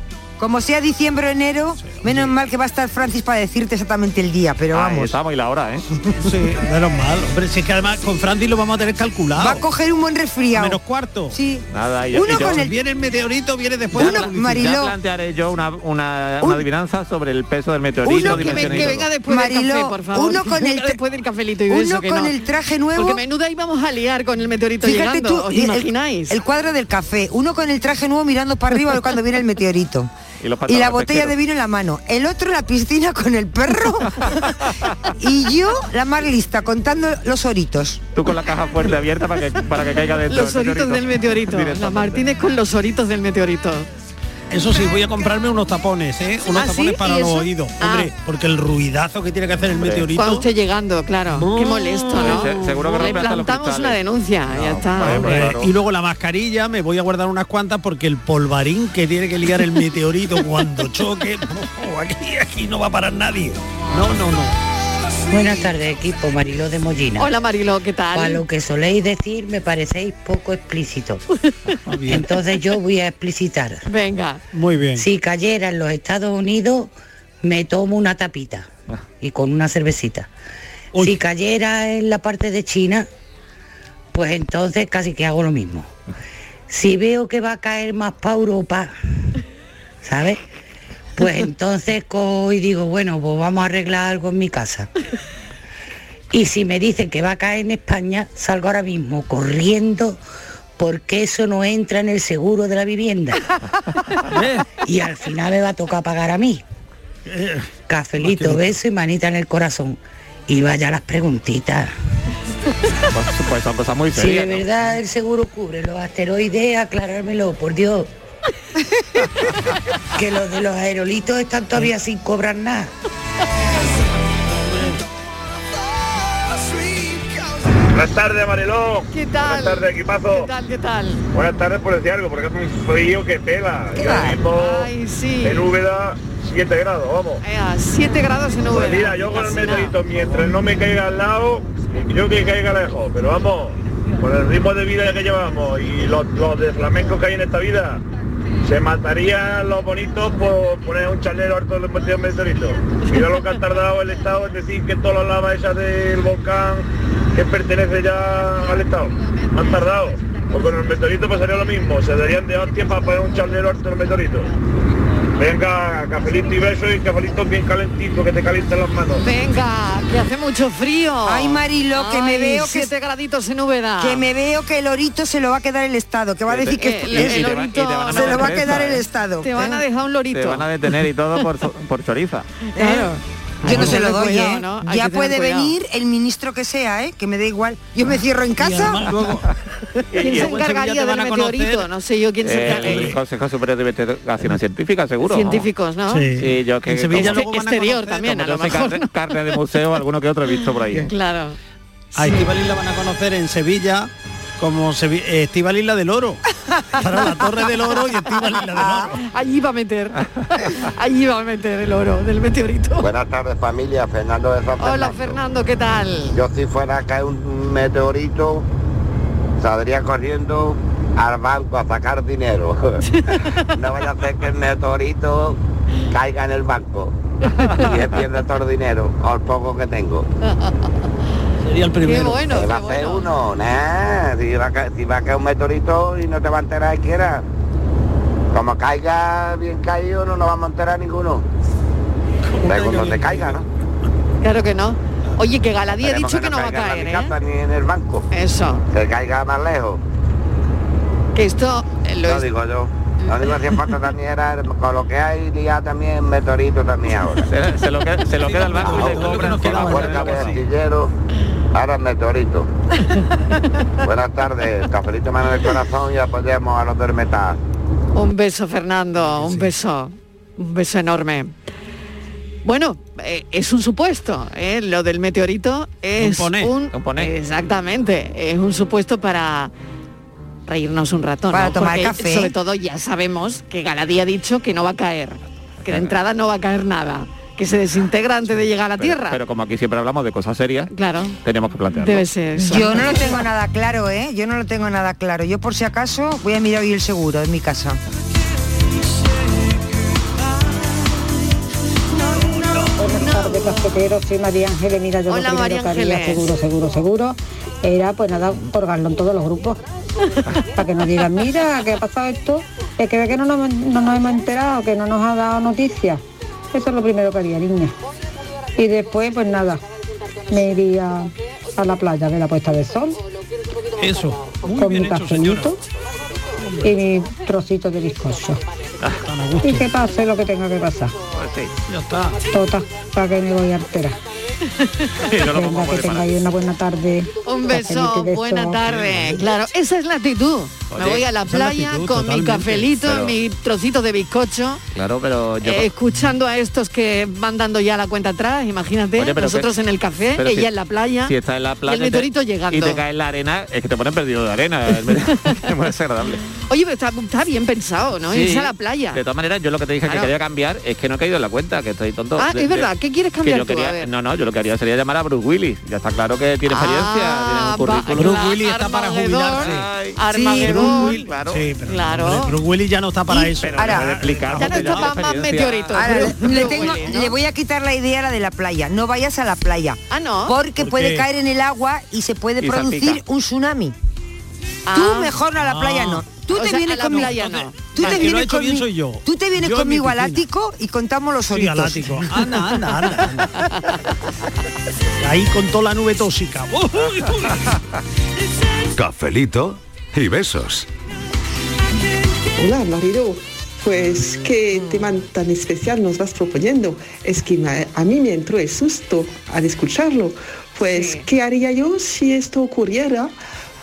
[SPEAKER 15] Como sea diciembre o enero, menos mal que va a estar Francis para decirte exactamente el día, pero
[SPEAKER 13] Ahí
[SPEAKER 15] vamos.
[SPEAKER 13] estamos y la hora, ¿eh?
[SPEAKER 14] Sí, menos mal. Hombre, si es que además con Francis lo vamos a tener calculado.
[SPEAKER 15] Va a coger un buen resfriado.
[SPEAKER 14] Menos cuarto.
[SPEAKER 15] Sí.
[SPEAKER 13] Nada, y,
[SPEAKER 15] Uno
[SPEAKER 13] y yo-
[SPEAKER 15] con el-
[SPEAKER 14] Viene el meteorito, viene después
[SPEAKER 15] Uno,
[SPEAKER 14] de la
[SPEAKER 13] Ya
[SPEAKER 15] Mariló.
[SPEAKER 13] plantearé yo una, una,
[SPEAKER 15] Un-
[SPEAKER 13] una adivinanza sobre el peso del meteorito.
[SPEAKER 15] Uno
[SPEAKER 12] Que, ven- venga después del
[SPEAKER 15] Mariló,
[SPEAKER 12] café, por favor.
[SPEAKER 15] uno con el
[SPEAKER 12] después del cafelito y
[SPEAKER 15] uno
[SPEAKER 12] eso, que
[SPEAKER 15] con
[SPEAKER 12] no.
[SPEAKER 15] el traje nuevo.
[SPEAKER 12] Porque menuda íbamos a liar con el meteorito
[SPEAKER 15] Fíjate
[SPEAKER 12] llegando,
[SPEAKER 15] tú,
[SPEAKER 12] ¿os
[SPEAKER 15] el-
[SPEAKER 12] imagináis?
[SPEAKER 15] El, cuadro del café, uno con el traje nuevo mirando para arriba cuando viene el meteorito.
[SPEAKER 13] Y los
[SPEAKER 15] Y
[SPEAKER 13] pantalones
[SPEAKER 15] la botella de vino en la mano. El otro en la piscina con el perro. y yo, la más lista, contando los oritos.
[SPEAKER 13] Tú con la caja fuerte abierta para que, para que caiga dentro.
[SPEAKER 12] Los oritos del meteorito. La. Martínez con los oritos del meteorito.
[SPEAKER 14] Eso sí, voy a comprarme unos tapones, ¿eh? Unos
[SPEAKER 12] ¿Ah,
[SPEAKER 14] tapones
[SPEAKER 12] sí?
[SPEAKER 14] para
[SPEAKER 12] ¿Y
[SPEAKER 14] los
[SPEAKER 12] eso?
[SPEAKER 14] oídos.
[SPEAKER 12] Ah.
[SPEAKER 14] Hombre, porque el ruidazo que tiene que hacer el meteorito.
[SPEAKER 12] Cuando usted llegando, claro. Qué molesto, ¿no?
[SPEAKER 13] Se- seguro que
[SPEAKER 12] Le plantamos una denuncia, ya está.
[SPEAKER 14] Hombre,
[SPEAKER 13] claro.
[SPEAKER 14] Y luego la mascarilla, me voy a guardar unas cuantas porque el polvarín que tiene que liar el meteorito cuando choque, oh, aquí, aquí no va a parar nadie. No, no, no.
[SPEAKER 5] Buenas tardes, equipo Mariló de Mollina.
[SPEAKER 12] Hola Marilo, ¿qué tal?
[SPEAKER 5] A lo que soléis decir me parecéis poco explícito. Entonces yo voy a explicitar.
[SPEAKER 12] Venga.
[SPEAKER 14] Muy bien.
[SPEAKER 5] Si cayera en los Estados Unidos, me tomo una tapita y con una cervecita.
[SPEAKER 14] Uy.
[SPEAKER 5] Si cayera en la parte de China, pues entonces casi que hago lo mismo. Si veo que va a caer más para Europa, ¿sabes? Pues entonces cojo y digo, bueno, pues vamos a arreglar algo en mi casa. Y si me dicen que va a caer en España, salgo ahora mismo corriendo porque eso no entra en el seguro de la vivienda. Y al final me va a tocar pagar a mí. Cafelito, beso y manita en el corazón. Y vaya las preguntitas.
[SPEAKER 13] Pues, pues son cosas muy
[SPEAKER 5] Si de verdad el seguro cubre los asteroides, aclarármelo, por Dios. que los de los aerolitos están todavía sin cobrar nada.
[SPEAKER 16] Buenas tardes, Mariló.
[SPEAKER 12] ¿Qué tal?
[SPEAKER 16] Buenas tardes, equipazo.
[SPEAKER 12] ¿Qué tal? ¿Qué tal?
[SPEAKER 16] Buenas tardes por decir algo, porque hace un frío que pela. Y ahora mismo
[SPEAKER 12] Ay, sí.
[SPEAKER 16] en Úbeda, 7 grados, vamos.
[SPEAKER 12] Eh, a 7 grados en
[SPEAKER 16] Pues
[SPEAKER 12] Úbeda.
[SPEAKER 16] mira, yo con el meteorito, mientras no me caiga al lado, yo que caiga lejos, pero vamos, con el ritmo de vida que llevamos y los, los de flamenco que hay en esta vida, se matarían los bonitos por poner un charnero harto del metido meteorito. Mira lo que ha tardado el Estado en decir que todas las lavas esas del volcán que pertenece ya al Estado. Han tardado. Pues con el meteorito pasaría lo mismo, se darían de hostia para poner un charnero harto del meteorito. Venga, cafelito y beso y cafelito bien calentito que te calienten las manos.
[SPEAKER 12] Venga, que hace mucho frío.
[SPEAKER 15] Ay, Marilo, que me veo que-
[SPEAKER 12] siete graditos en Úbeda.
[SPEAKER 15] Que me veo que el orito se lo va a quedar el Estado, que va a decir que
[SPEAKER 12] El-
[SPEAKER 13] va-
[SPEAKER 12] lorito-
[SPEAKER 13] van a
[SPEAKER 15] se lo va a quedar el
[SPEAKER 13] ¿eh?
[SPEAKER 15] Estado.
[SPEAKER 12] Te van a
[SPEAKER 15] ¿eh?
[SPEAKER 12] dejar un lorito.
[SPEAKER 13] Te van a detener y todo por, por choriza.
[SPEAKER 12] Claro.
[SPEAKER 15] Yo no se lo doy,
[SPEAKER 12] cuidado,
[SPEAKER 15] ¿eh?
[SPEAKER 12] ¿no?
[SPEAKER 15] Ya puede
[SPEAKER 12] cuidado.
[SPEAKER 15] venir el ministro que sea, ¿eh? Que me da igual. Yo me cierro en casa.
[SPEAKER 12] ¿Quién se encargaría del meteorito? No sé yo quién se
[SPEAKER 13] Eh,
[SPEAKER 12] encargaría.
[SPEAKER 13] el Consejo Superior de Investigación Científica, seguro.
[SPEAKER 12] Científicos, ¿no?
[SPEAKER 13] Sí, Sí, yo que
[SPEAKER 12] En Sevilla luego van a Exterior conocer, también, a lo mejor,
[SPEAKER 13] Carne, carne de museo, alguno que otro he visto por ahí.
[SPEAKER 12] Claro.
[SPEAKER 14] A Estíbaliz la van a conocer en Sevilla como Sevi- eh, Estíbaliz la del Oro. Para la Torre del Oro y Estíbaliz la del Oro.
[SPEAKER 12] Allí va a meter. Allí va a meter el oro del meteorito.
[SPEAKER 17] Buenas tardes familia, Fernando de San
[SPEAKER 12] Hola
[SPEAKER 17] Fernando.
[SPEAKER 12] ¿qué tal?
[SPEAKER 17] Yo si fuera a caer un meteorito, saldría corriendo al banco a sacar dinero. no vaya a ser que el meteorito caiga en el banco y se pierda todo el dinero, o el poco que tengo.
[SPEAKER 14] Sería el primero.
[SPEAKER 12] Qué bueno,
[SPEAKER 17] ¿Qué va a
[SPEAKER 12] qué
[SPEAKER 17] hacer
[SPEAKER 12] bueno.
[SPEAKER 17] uno? Nah, si, va a caer, si va a caer un meteorito y no te va a enterar quiera. Como caiga bien caído, no nos vamos a enterar ninguno. Según donde caiga, ¿no?
[SPEAKER 12] Claro que no. Oye, que Galadí ha dicho que no va a
[SPEAKER 17] caiga
[SPEAKER 12] caer,
[SPEAKER 17] en
[SPEAKER 12] ¿eh?
[SPEAKER 17] la mi casa ni en el banco.
[SPEAKER 12] Eso.
[SPEAKER 17] Que caiga más lejos.
[SPEAKER 12] Que esto eh, lo
[SPEAKER 17] Lo
[SPEAKER 12] es-
[SPEAKER 17] digo yo. Lo único que falta también era con lo que hay día también meteorito también ahora.
[SPEAKER 13] Se, se lo queda, se lo queda el banco y le cobran
[SPEAKER 17] Con la puerta de artillero, ahora el meteorito. Buenas tardes, cafelito mano del corazón y apoyemos a los del metal.
[SPEAKER 12] Un beso, Fernando, un beso. Un beso enorme. Bueno, eh, es un supuesto, ¿eh? lo del meteorito es
[SPEAKER 14] Un poné,
[SPEAKER 12] un, exactamente, es un supuesto para reírnos un rato,
[SPEAKER 15] Para
[SPEAKER 12] ¿no?
[SPEAKER 15] tomar
[SPEAKER 12] Porque,
[SPEAKER 15] café.
[SPEAKER 12] Sobre todo ya sabemos que Galadí ha dicho que no va a caer, que de entrada no va a caer nada, que se desintegra antes de llegar a la
[SPEAKER 13] Pero,
[SPEAKER 12] Tierra.
[SPEAKER 13] pero como aquí siempre hablamos de cosas serias,
[SPEAKER 12] claro,
[SPEAKER 13] tenemos que plantearlo.
[SPEAKER 12] debe ser eso.
[SPEAKER 15] Yo no lo tengo nada claro, ¿eh? Yo no lo tengo nada claro. Yo por si acaso voy a mirar hoy el seguro en mi casa.
[SPEAKER 18] Buenas tardes, cafeteros. Soy María Ángeles. Mira, yo
[SPEAKER 12] Hola,
[SPEAKER 18] lo primero que haría, seguro, seguro, seguro, era pues nada, colgarlo en todos los grupos. Para que nos digan, mira, ¿qué ha pasado esto? Es que ve que no nos, no nos hemos enterado, que no nos ha dado noticias. Eso es lo primero que haría, niña. Y después, pues nada, me iría a la playa de la puesta de sol
[SPEAKER 14] Eso. Muy
[SPEAKER 18] con
[SPEAKER 14] bien
[SPEAKER 18] mi cafelito y mi trocito de bizcocho. Y que pase lo que tenga que pasar.
[SPEAKER 14] Ya está.
[SPEAKER 18] Tota, para que me voy a alterar.
[SPEAKER 13] no
[SPEAKER 18] Venga, que tengáis una buena tarde.
[SPEAKER 12] Un beso, buena tarde. Claro, esa es la actitud. Me voy a la playa
[SPEAKER 13] actitud,
[SPEAKER 12] con mi cafelito,
[SPEAKER 13] Pero-
[SPEAKER 12] mi trocito de bizcocho,
[SPEAKER 13] Claro, pero yo...
[SPEAKER 12] eh, escuchando a estos que van dando ya la cuenta atrás, imagínate,
[SPEAKER 13] Oye, pero
[SPEAKER 12] nosotros
[SPEAKER 13] que-
[SPEAKER 12] en el café,
[SPEAKER 13] pero
[SPEAKER 12] ella
[SPEAKER 13] si-
[SPEAKER 12] en la playa,
[SPEAKER 13] Si está en la
[SPEAKER 12] y
[SPEAKER 13] playa
[SPEAKER 12] el meteorito
[SPEAKER 13] te-
[SPEAKER 12] llegando.
[SPEAKER 13] y te cae en la arena, es que te ponen perdido de arena. es muy desagradable.
[SPEAKER 12] Oye, pero está, está bien pensado, ¿no?
[SPEAKER 13] Sí.
[SPEAKER 12] Irse a la playa.
[SPEAKER 13] De todas maneras, yo lo que te dije
[SPEAKER 12] Claro.
[SPEAKER 13] que quería cambiar es que no he caído en la cuenta, que estoy tonto.
[SPEAKER 12] Ah,
[SPEAKER 13] De-
[SPEAKER 12] es
[SPEAKER 13] de-
[SPEAKER 12] verdad, ¿qué quieres
[SPEAKER 13] que
[SPEAKER 12] cambiar
[SPEAKER 13] yo
[SPEAKER 12] tú? A
[SPEAKER 13] quería,
[SPEAKER 12] ver.
[SPEAKER 13] no, no, yo lo que haría sería llamar a Bruce Willis. Ya está claro que tiene experiencia, tiene
[SPEAKER 12] Ah,
[SPEAKER 13] un
[SPEAKER 12] va-
[SPEAKER 13] currículum.
[SPEAKER 12] Bruce Willis está para jubilarse. Armagedón,
[SPEAKER 14] Bruce Willis-
[SPEAKER 13] claro.
[SPEAKER 14] Sí, pero
[SPEAKER 12] Claro.
[SPEAKER 14] hombre, Bruce Willis ya no está para eso.
[SPEAKER 13] Pero
[SPEAKER 15] Ahora-
[SPEAKER 12] Ya no está para más meteoritos.
[SPEAKER 15] Ahora,
[SPEAKER 12] Bruce-
[SPEAKER 15] le, tengo-
[SPEAKER 12] Willis, ¿no?
[SPEAKER 15] le voy a quitar la idea a la de la playa. No vayas a la playa.
[SPEAKER 12] Ah, no.
[SPEAKER 15] Porque
[SPEAKER 14] ¿Por
[SPEAKER 15] puede
[SPEAKER 14] qué?
[SPEAKER 15] caer en el agua y se puede
[SPEAKER 13] Y
[SPEAKER 15] producir
[SPEAKER 13] salpica.
[SPEAKER 15] un tsunami.
[SPEAKER 12] Ah.
[SPEAKER 15] Tú mejor a la playa no. Tú te
[SPEAKER 12] sea,
[SPEAKER 15] vienes conmigo.
[SPEAKER 12] playa no.
[SPEAKER 15] Tú te vienes
[SPEAKER 14] soy yo.
[SPEAKER 15] Tú te vienes
[SPEAKER 14] Yo mi
[SPEAKER 15] conmigo al ático y contamos los
[SPEAKER 14] Sí,
[SPEAKER 15] oritos.
[SPEAKER 14] al ático. Anda, anda, anda. anda. Ahí con toda la nube tóxica.
[SPEAKER 1] Cafelito y besos.
[SPEAKER 19] Hola, Marilo. Pues qué tema tan especial nos vas proponiendo. Es que me- a mí me entró el susto al escucharlo. Pues, ¿qué haría yo si esto ocurriera?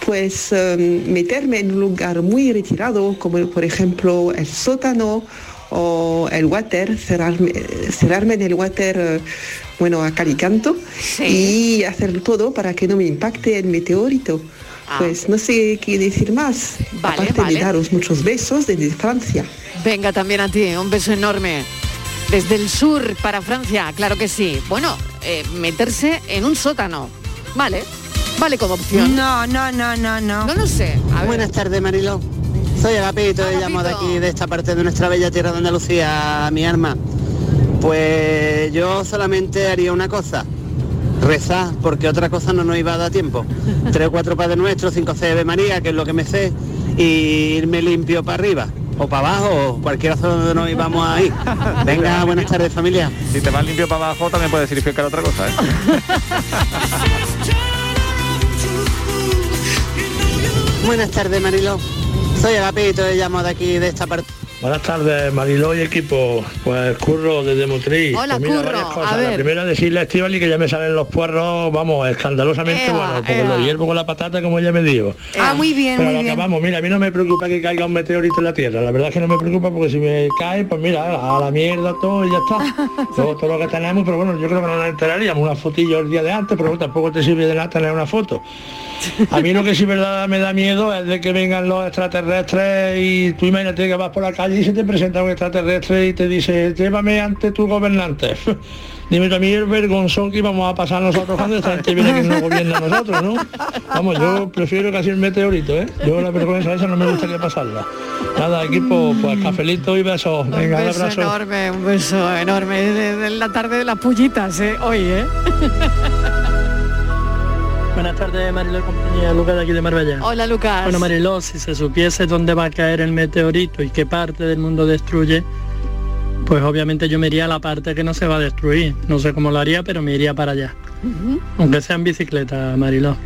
[SPEAKER 19] Pues em, meterme en un lugar muy retirado, como por ejemplo el sótano o el water, cerrarme, cerrarme en el water, bueno, a cal y canto, y hacer todo para que no me impacte el meteorito. Pues no sé qué decir más,
[SPEAKER 12] Vale,
[SPEAKER 19] aparte
[SPEAKER 12] vale.
[SPEAKER 19] de daros muchos besos desde Francia.
[SPEAKER 12] Venga, también a ti, un beso enorme. Desde el sur para Francia, claro que sí. Bueno, eh, meterse en un sótano. Vale, vale como opción.
[SPEAKER 15] No, no, no, no, no.
[SPEAKER 12] No lo sé. A ver.
[SPEAKER 20] Buenas tardes, Mariló. Soy Agapito, y llamo de aquí, de esta parte de nuestra bella tierra de Andalucía, mi arma. Pues yo solamente haría una cosa, rezar, porque otra cosa no nos iba a dar tiempo. Tres o cuatro Padres Nuestros, cinco C de María, que es lo que me sé, y irme limpio para arriba, o para abajo, o cualquier zona donde nos íbamos a ir. Venga, buenas tardes, familia.
[SPEAKER 13] Si te vas limpio para abajo, también puede significar otra cosa, ¿eh?
[SPEAKER 20] Buenas tardes, Mariló. Soy Agapito, y llamo de aquí, de esta parte.
[SPEAKER 16] Buenas tardes, Mariló y equipo. Pues curro desde Motriz.
[SPEAKER 12] Hola,
[SPEAKER 16] Pues mira,
[SPEAKER 12] Curro, a
[SPEAKER 16] cosas.
[SPEAKER 12] ver.
[SPEAKER 16] La primera decirle a Estivali que ya me salen los puerros, vamos, escandalosamente
[SPEAKER 12] Ea,
[SPEAKER 16] buenos, porque
[SPEAKER 12] ea.
[SPEAKER 16] lo hiervo con la patata como ella me dijo.
[SPEAKER 15] Ah, muy bien,
[SPEAKER 16] Pero
[SPEAKER 15] muy bien.
[SPEAKER 16] vamos, mira, a mí no me preocupa que caiga un meteorito en la Tierra. La verdad es que no me preocupa porque si me cae, pues mira, a la mierda todo y ya está. todo, todo lo que tenemos, pero bueno, yo creo que no nos enteraríamos. Una fotillo el día de antes, pero tampoco te sirve de nada tener una foto. A mí lo que sí verdad me da miedo es de que vengan los extraterrestres y tú imagínate que vas por la calle y se te presenta un extraterrestre y te dice, llévame ante tu gobernante. Dime mí el vergonzón que íbamos a pasar nosotros cuando esta gente viene que nos gobierna a nosotros, ¿no? Vamos, yo prefiero casi el meteorito, ¿eh? Yo la vergüenza esa no me gustaría pasarla. Nada, equipo, pues cafelito y besos. Venga,
[SPEAKER 12] un beso
[SPEAKER 16] abrazo.
[SPEAKER 12] enorme, un beso enorme. De, de la tarde de las pullitas, ¿eh? Hoy, ¿eh?
[SPEAKER 21] Buenas tardes, Mariló compañía, Lucas de aquí de Marbella.
[SPEAKER 12] Hola, Lucas.
[SPEAKER 21] Bueno, Mariló, si se supiese dónde va a caer el meteorito y qué parte del mundo destruye, pues obviamente yo me iría a la parte que no se va a destruir. No sé cómo lo haría, pero me iría para allá. Aunque sea en bicicleta, Mariló.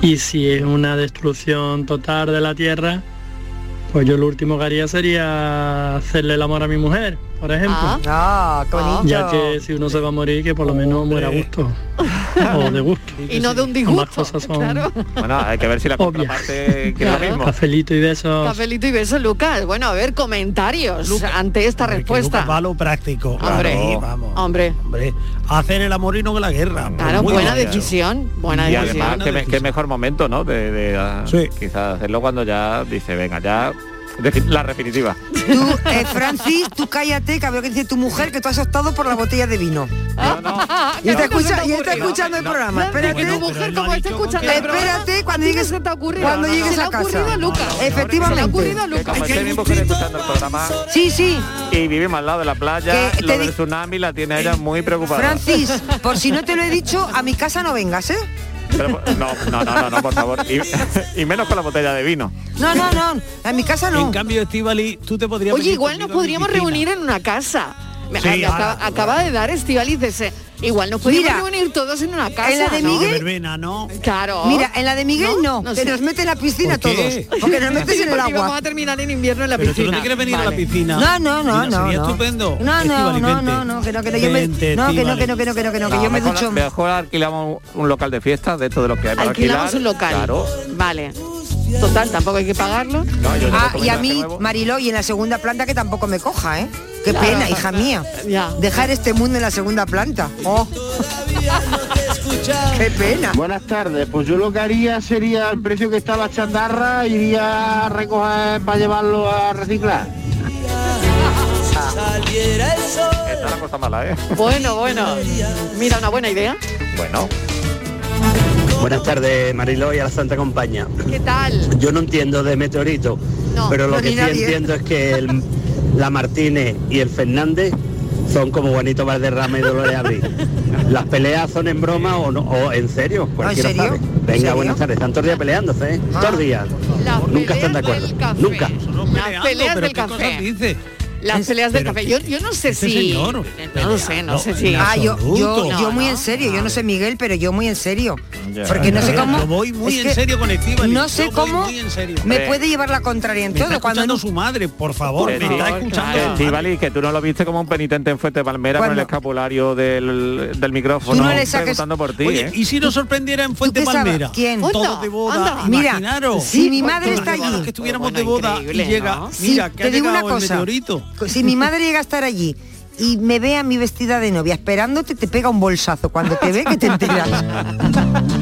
[SPEAKER 21] Y si es una destrucción total de la Tierra, pues yo lo último que haría sería hacerle el amor a mi mujer, por ejemplo.
[SPEAKER 15] Ah, qué bonito.
[SPEAKER 21] Ya que si uno se va a morir, que por lo menos muera a gusto. o de gusto.
[SPEAKER 12] Y no de un disgusto.
[SPEAKER 21] cosas son
[SPEAKER 12] Claro.
[SPEAKER 13] Bueno, hay que ver si la contraparte quiere lo mismo.
[SPEAKER 21] Cafelito y besos.
[SPEAKER 12] Cafelito y beso, Lucas. Bueno, a ver, comentarios ante esta respuesta.
[SPEAKER 14] Va lo práctico.
[SPEAKER 12] Hombre,
[SPEAKER 14] Claro, vamos.
[SPEAKER 12] hombre.
[SPEAKER 14] Hombre, hacer el amor y no la guerra.
[SPEAKER 12] Claro,
[SPEAKER 14] Muy
[SPEAKER 12] buena
[SPEAKER 14] bien.
[SPEAKER 12] decisión. Buena
[SPEAKER 13] y
[SPEAKER 12] decisión.
[SPEAKER 13] además, qué, me- qué mejor momento, ¿no? De, de, ah, quizás hacerlo cuando ya dice, venga, ya la definitiva.
[SPEAKER 15] Tú, eh, Francis, tú cállate, que a ver qué dice tu mujer, que tú has optado por la botella de vino. y está, escucha- y está escuchando el programa. Espérate.
[SPEAKER 12] tu mujer como está escuchando el programa,
[SPEAKER 15] Espérate cuando
[SPEAKER 12] ¿a ti qué
[SPEAKER 15] llegues,
[SPEAKER 12] se te ha ocurrido?
[SPEAKER 15] cuando
[SPEAKER 12] No, no,
[SPEAKER 15] llegues a casa.
[SPEAKER 12] a Lucas.
[SPEAKER 15] Efectivamente.
[SPEAKER 12] Se le ha ocurrido
[SPEAKER 13] Que escuchando el programa
[SPEAKER 15] Sí, sí.
[SPEAKER 13] y vivimos al lado de la playa,
[SPEAKER 15] Que
[SPEAKER 13] lo del tsunami la tiene ella muy preocupada.
[SPEAKER 15] Francis, por si no te lo he dicho, a mi casa no vengas, ¿eh?
[SPEAKER 13] Pero, no, no, no, no, no, por favor. Y, y menos con la botella de vino.
[SPEAKER 15] No, no, no, a mi casa no.
[SPEAKER 14] En cambio, Estivali, tú te podrías
[SPEAKER 12] Oye, igual nos podríamos reunir en una casa.
[SPEAKER 14] Sí,
[SPEAKER 12] acaba,
[SPEAKER 14] ahora-
[SPEAKER 12] acaba de dar Estivaliz ese. Igual nos podríamos
[SPEAKER 15] Mira,
[SPEAKER 12] reunir todos en una casa.
[SPEAKER 15] en la de
[SPEAKER 12] ¿no?
[SPEAKER 15] Miguel-
[SPEAKER 14] verbena, ¿no?
[SPEAKER 12] Claro.
[SPEAKER 15] Mira, en la de Miguel no,
[SPEAKER 12] No sé.
[SPEAKER 15] nos mete en la piscina
[SPEAKER 14] ¿Por qué?
[SPEAKER 15] todos. Porque nos metes en el
[SPEAKER 12] porque vamos
[SPEAKER 15] agua.
[SPEAKER 12] a terminar en invierno en la
[SPEAKER 14] Pero tú
[SPEAKER 12] piscina.
[SPEAKER 14] no te quieres venir a la piscina.
[SPEAKER 15] No, no, no, no.
[SPEAKER 14] Sería
[SPEAKER 15] no.
[SPEAKER 14] estupendo.
[SPEAKER 15] No, no, no, no, no, que no, que no, yo me, no, que no, que no, que no, que no, que no, que yo me
[SPEAKER 13] mejor,
[SPEAKER 15] ducho.
[SPEAKER 13] mejor alquilamos un local de fiestas de esto de los que hay para
[SPEAKER 12] Alquilamos un local.
[SPEAKER 13] Claro.
[SPEAKER 12] Vale. Total, tampoco hay que pagarlo.
[SPEAKER 13] No, yo
[SPEAKER 15] Ah, y a mí. Mariló, y en la segunda planta que tampoco me coja, ¿eh? Qué
[SPEAKER 12] Claro.
[SPEAKER 15] pena, hija mía.
[SPEAKER 12] Ya.
[SPEAKER 15] Dejar este mundo en la segunda planta. Oh. Qué pena.
[SPEAKER 17] Buenas tardes, pues yo lo que haría sería el precio que está la chatarra, iría a recoger para llevarlo a reciclar.
[SPEAKER 13] Esta es la cosa mala, ¿eh?
[SPEAKER 12] Bueno, bueno. Mira, una buena idea.
[SPEAKER 13] Bueno.
[SPEAKER 20] Buenas tardes, Mariló y a la Santa Compañía.
[SPEAKER 12] ¿Qué tal?
[SPEAKER 20] Yo no entiendo de meteorito,
[SPEAKER 12] No,
[SPEAKER 20] pero lo
[SPEAKER 12] no,
[SPEAKER 20] que sí
[SPEAKER 12] nadie.
[SPEAKER 20] entiendo es que el- la Martínez y el Fernández son como Juanito Valderrama y Dolores Abril. Las peleas son en broma o, no, o en serio, cualquiera
[SPEAKER 15] serio?
[SPEAKER 20] sabe.
[SPEAKER 15] ¿En
[SPEAKER 20] Venga,
[SPEAKER 15] serio?
[SPEAKER 20] buenas tardes. Están todos los días peleándose, ¿eh? Todos los días.
[SPEAKER 12] Las
[SPEAKER 20] Nunca están de acuerdo. Nunca.
[SPEAKER 12] Las peleas
[SPEAKER 14] pero
[SPEAKER 12] del
[SPEAKER 14] ¿qué cosas
[SPEAKER 12] café. Las peleas del
[SPEAKER 14] pero
[SPEAKER 12] café. Yo, yo no sé
[SPEAKER 14] este
[SPEAKER 12] si.
[SPEAKER 14] señor,
[SPEAKER 12] no lo sé, no sé si.
[SPEAKER 15] Ah, yo, yo, yo muy en serio, yo no sé Miguel, pero yo muy en serio.
[SPEAKER 13] Ya.
[SPEAKER 15] Porque no sé
[SPEAKER 14] Yo
[SPEAKER 15] cómo.
[SPEAKER 14] voy muy en serio con Estíbaliz,
[SPEAKER 15] No sé
[SPEAKER 14] yo
[SPEAKER 15] cómo me puede llevar la contraria en
[SPEAKER 14] Me está
[SPEAKER 15] todo. Cuando
[SPEAKER 14] escuchando
[SPEAKER 15] no-
[SPEAKER 14] su madre, por favor,
[SPEAKER 13] Que
[SPEAKER 14] me está escuchando.
[SPEAKER 13] Vali, que tú no lo viste como un penitente en Fuente Palmera con el escapulario del, del micrófono
[SPEAKER 15] Tú no le saques-
[SPEAKER 13] preguntando por ti,
[SPEAKER 14] Oye,
[SPEAKER 13] ¿eh?
[SPEAKER 14] ¿y si nos sorprendiera en Fuente? Palmera?
[SPEAKER 15] ¿Quién?
[SPEAKER 14] Todos de boda.
[SPEAKER 15] Mira,
[SPEAKER 14] imaginaros.
[SPEAKER 15] si mi madre está
[SPEAKER 14] de
[SPEAKER 15] allí.
[SPEAKER 14] que estuviéramos de boda y llega, mira, que ha
[SPEAKER 15] te digo una
[SPEAKER 14] llegado el
[SPEAKER 15] cosa.
[SPEAKER 14] meteorito.
[SPEAKER 15] Si mi madre llega a estar allí y me ve a mi vestida de novia esperándote, te pega un bolsazo. Cuando te ve que te enteras.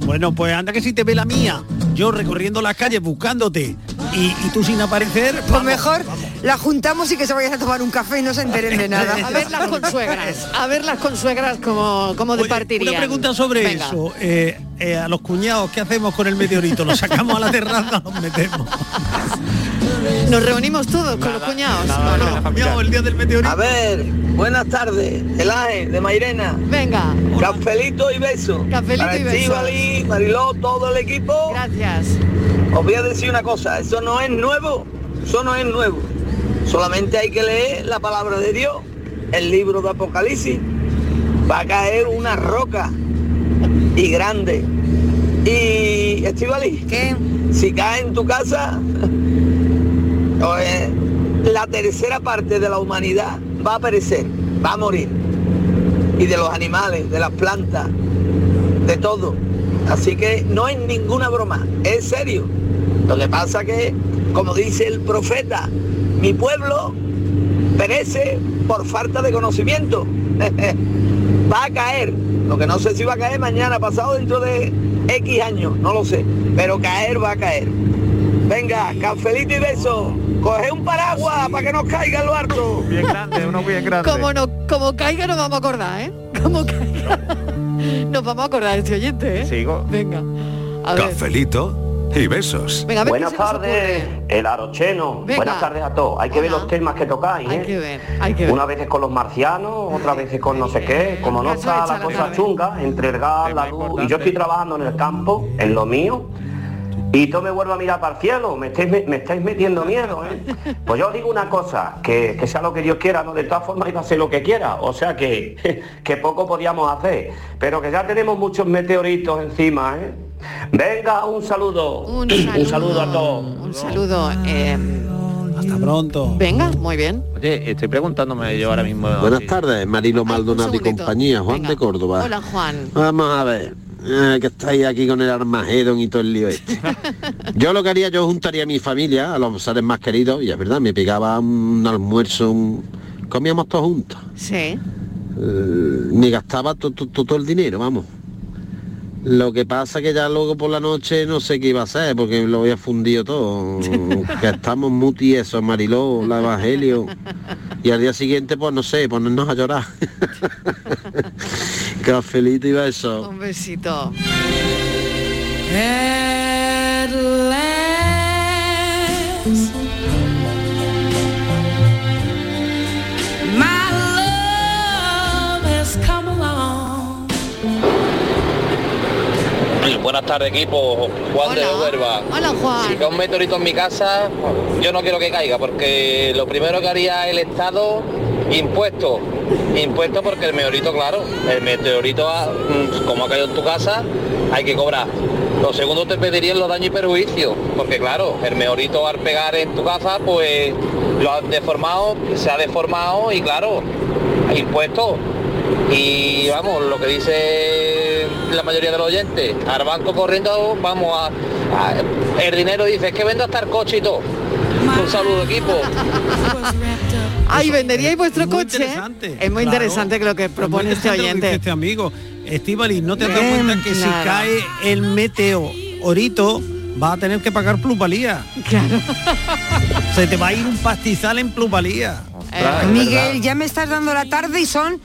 [SPEAKER 14] Bueno, pues anda que si te ve la mía, yo recorriendo las calles buscándote y, y tú sin aparecer,
[SPEAKER 15] Pues
[SPEAKER 14] vamos,
[SPEAKER 15] mejor
[SPEAKER 14] vamos.
[SPEAKER 15] la juntamos y que se vayan a tomar un café y no se enteren de nada.
[SPEAKER 12] A ver las consuegras. A ver las consuegras como, como
[SPEAKER 14] Oye,
[SPEAKER 12] departirían.
[SPEAKER 14] una pregunta sobre
[SPEAKER 12] Venga.
[SPEAKER 14] eso. Eh, eh, a los cuñados, ¿qué hacemos con el meteorito? ¿Lo sacamos a la terraza o los metemos?
[SPEAKER 12] Nos reunimos todos con los cuñados.
[SPEAKER 13] nada,
[SPEAKER 12] ¿o no?
[SPEAKER 13] nada.
[SPEAKER 14] Cuñado, el día del meteorito.
[SPEAKER 22] A ver, buenas tardes, Elaje de Mairena.
[SPEAKER 12] Venga,
[SPEAKER 22] Cafelito y beso.
[SPEAKER 12] Cafelito
[SPEAKER 22] Para
[SPEAKER 12] y beso.
[SPEAKER 22] Mariló, todo el equipo.
[SPEAKER 12] gracias.
[SPEAKER 22] Os voy a decir una cosa, eso no es nuevo, eso no es nuevo. Solamente hay que leer la palabra de Dios, el libro de Apocalipsis. Va a caer una roca y grande. Y Estivali,
[SPEAKER 15] ¿Qué?
[SPEAKER 22] si cae en tu casa, pues, la tercera parte de la humanidad va a perecer, va a morir. Y de los animales, de las plantas, de todo. Así que no es ninguna broma, es serio. Lo que pasa que, como dice el profeta, mi pueblo perece por falta de conocimiento. va a caer. Lo que no sé si va a caer mañana, pasado, dentro de X años, no lo sé. Pero caer va a caer. Venga, cafelito y beso. Coge un paraguas para que nos caiga el harto.
[SPEAKER 13] Bien grande, uno bien grande.
[SPEAKER 12] Como, no, como caiga nos vamos a acordar, ¿eh? Como caiga. Nos vamos a acordar de este oyente, ¿eh?
[SPEAKER 13] Sigo.
[SPEAKER 12] Venga. A ver.
[SPEAKER 4] Y besos.
[SPEAKER 12] Venga, a ver
[SPEAKER 20] Buenas tardes, el Arocheno.
[SPEAKER 12] Venga.
[SPEAKER 20] Buenas tardes a todos. Hay que ver los temas que tocáis, ¿eh?
[SPEAKER 12] Hay que ver, hay que ver.
[SPEAKER 20] Una vez con los marcianos, otra vez con no sé qué. Como no está la cosa chunga entre el gas, la luz. Y yo estoy trabajando en el campo, en lo mío. Y todo me vuelvo a mirar para el cielo, me estáis, me estáis metiendo miedo, ¿eh? Pues yo os digo una cosa, que, que sea lo que Dios quiera, ¿no? De todas formas iba a ser lo que quiera, o sea que, que poco podíamos hacer, pero que ya tenemos muchos meteoritos encima, ¿eh? Venga, un saludo,
[SPEAKER 12] Un
[SPEAKER 20] saludo, a todos.
[SPEAKER 12] Un saludo. eh,
[SPEAKER 14] Hasta pronto.
[SPEAKER 12] venga, muy bien.
[SPEAKER 13] Oye, estoy preguntándome yo ahora mismo.
[SPEAKER 23] Buenas tardes, Marilo Maldonado y compañía, Juan de Córdoba.
[SPEAKER 12] Hola, Juan.
[SPEAKER 23] Vamos a ver, eh, que estáis aquí con el Armagedón y todo el lío este. yo lo que haría, yo juntaría a mi familia, a los seres más queridos, y es verdad, me pegaba un almuerzo, un- comíamos todos juntos.
[SPEAKER 12] Sí.
[SPEAKER 23] Eh, me gastaba to- to- to- todo el dinero, vamos. Lo que pasa que ya luego por la noche no sé qué iba a hacer, porque lo había fundido todo. que estamos muy tiesos, Mariló, la Evangelio. Y al día siguiente, pues no sé, ponernos a llorar. Cafelito y beso.
[SPEAKER 12] Un besito.
[SPEAKER 24] Buenas tardes equipo, Juan de Huerva.
[SPEAKER 12] Hola Juan.
[SPEAKER 24] Si cae un meteorito en mi casa, yo no quiero que caiga, porque lo primero que haría el Estado, impuesto. Impuesto porque el meteorito, claro, el meteorito, ah, mm, como ha caído en tu casa, hay que cobrar. Lo segundo te pedirían los daños y perjuicios, porque claro, el meteorito al pegar en tu casa, pues lo has deformado, se ha deformado y claro, impuesto. Y vamos, lo que dice la mayoría de los oyentes, al banco corriendo, vamos a, a- el dinero dice, es que vendo hasta el coche y todo. Un saludo equipo.
[SPEAKER 12] Ay, venderíais vuestro
[SPEAKER 14] Muy
[SPEAKER 12] coche.
[SPEAKER 14] interesante,
[SPEAKER 12] Es muy
[SPEAKER 14] claro.
[SPEAKER 12] interesante lo que propone este oyente.
[SPEAKER 14] Este amigo, Estivali, ¿no te has dado
[SPEAKER 12] Bien,
[SPEAKER 14] cuenta que si cae el meteorito va a tener que pagar plusvalía?
[SPEAKER 12] Claro.
[SPEAKER 14] Se te va a ir un pastizal en plusvalía.
[SPEAKER 15] Miguel, ya me estás dando la tarde y son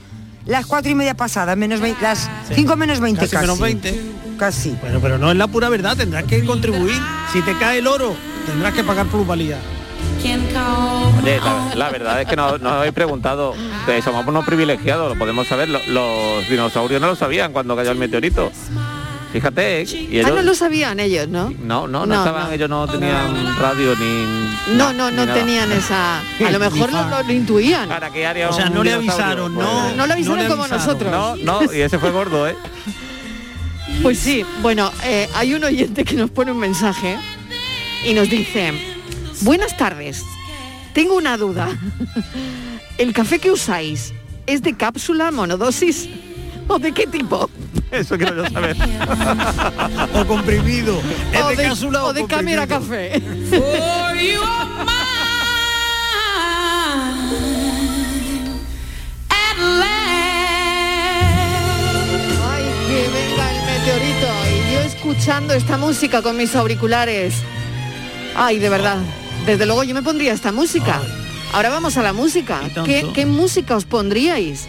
[SPEAKER 15] las cuatro y media pasadas, menos vein- las cinco menos 20
[SPEAKER 14] Casi
[SPEAKER 15] casi.
[SPEAKER 14] menos 20.
[SPEAKER 15] Casi.
[SPEAKER 14] Bueno, pero no es la pura verdad, tendrás que contribuir. Si te cae el oro, tendrás que pagar plusvalía.
[SPEAKER 13] Oye, la, la verdad es que no- nos habéis preguntado, que somos unos privilegiados, lo podemos saber, lo- los dinosaurios no lo sabían cuando cayó el meteorito. Fíjate, y
[SPEAKER 12] Ah,
[SPEAKER 13] ellos...
[SPEAKER 12] no lo sabían ellos, ¿no?
[SPEAKER 13] No, no, no,
[SPEAKER 12] No,
[SPEAKER 13] estaban,
[SPEAKER 12] no.
[SPEAKER 13] ellos no tenían radio ni...
[SPEAKER 12] No, no, no
[SPEAKER 13] ni
[SPEAKER 12] tenían esa. A lo mejor lo, lo- lo intuían.
[SPEAKER 13] ¿Para qué haría
[SPEAKER 14] O sea,
[SPEAKER 13] un
[SPEAKER 14] no le avisaron,
[SPEAKER 13] Pues-
[SPEAKER 14] no.
[SPEAKER 12] No lo avisaron como
[SPEAKER 14] avisaron.
[SPEAKER 12] nosotros.
[SPEAKER 13] No, no, y ese fue gordo, ¿eh?
[SPEAKER 12] Pues sí, bueno, eh, hay un oyente que nos pone un mensaje y nos dice, buenas tardes, tengo una duda. ¿El café que usáis es de cápsula, monodosis o de qué tipo?
[SPEAKER 13] Eso quiero yo saber.
[SPEAKER 14] o comprimido. ¿Es
[SPEAKER 12] o
[SPEAKER 14] de
[SPEAKER 12] de,
[SPEAKER 14] cápsula o
[SPEAKER 12] o de
[SPEAKER 14] comprimido?
[SPEAKER 12] cámara café. Ay, que venga el meteorito y yo escuchando esta música con mis auriculares. Ay, de verdad. Desde luego yo me pondría esta música. Ahora vamos a la música.
[SPEAKER 4] tanto.
[SPEAKER 12] ¿Qué, qué música os pondríais?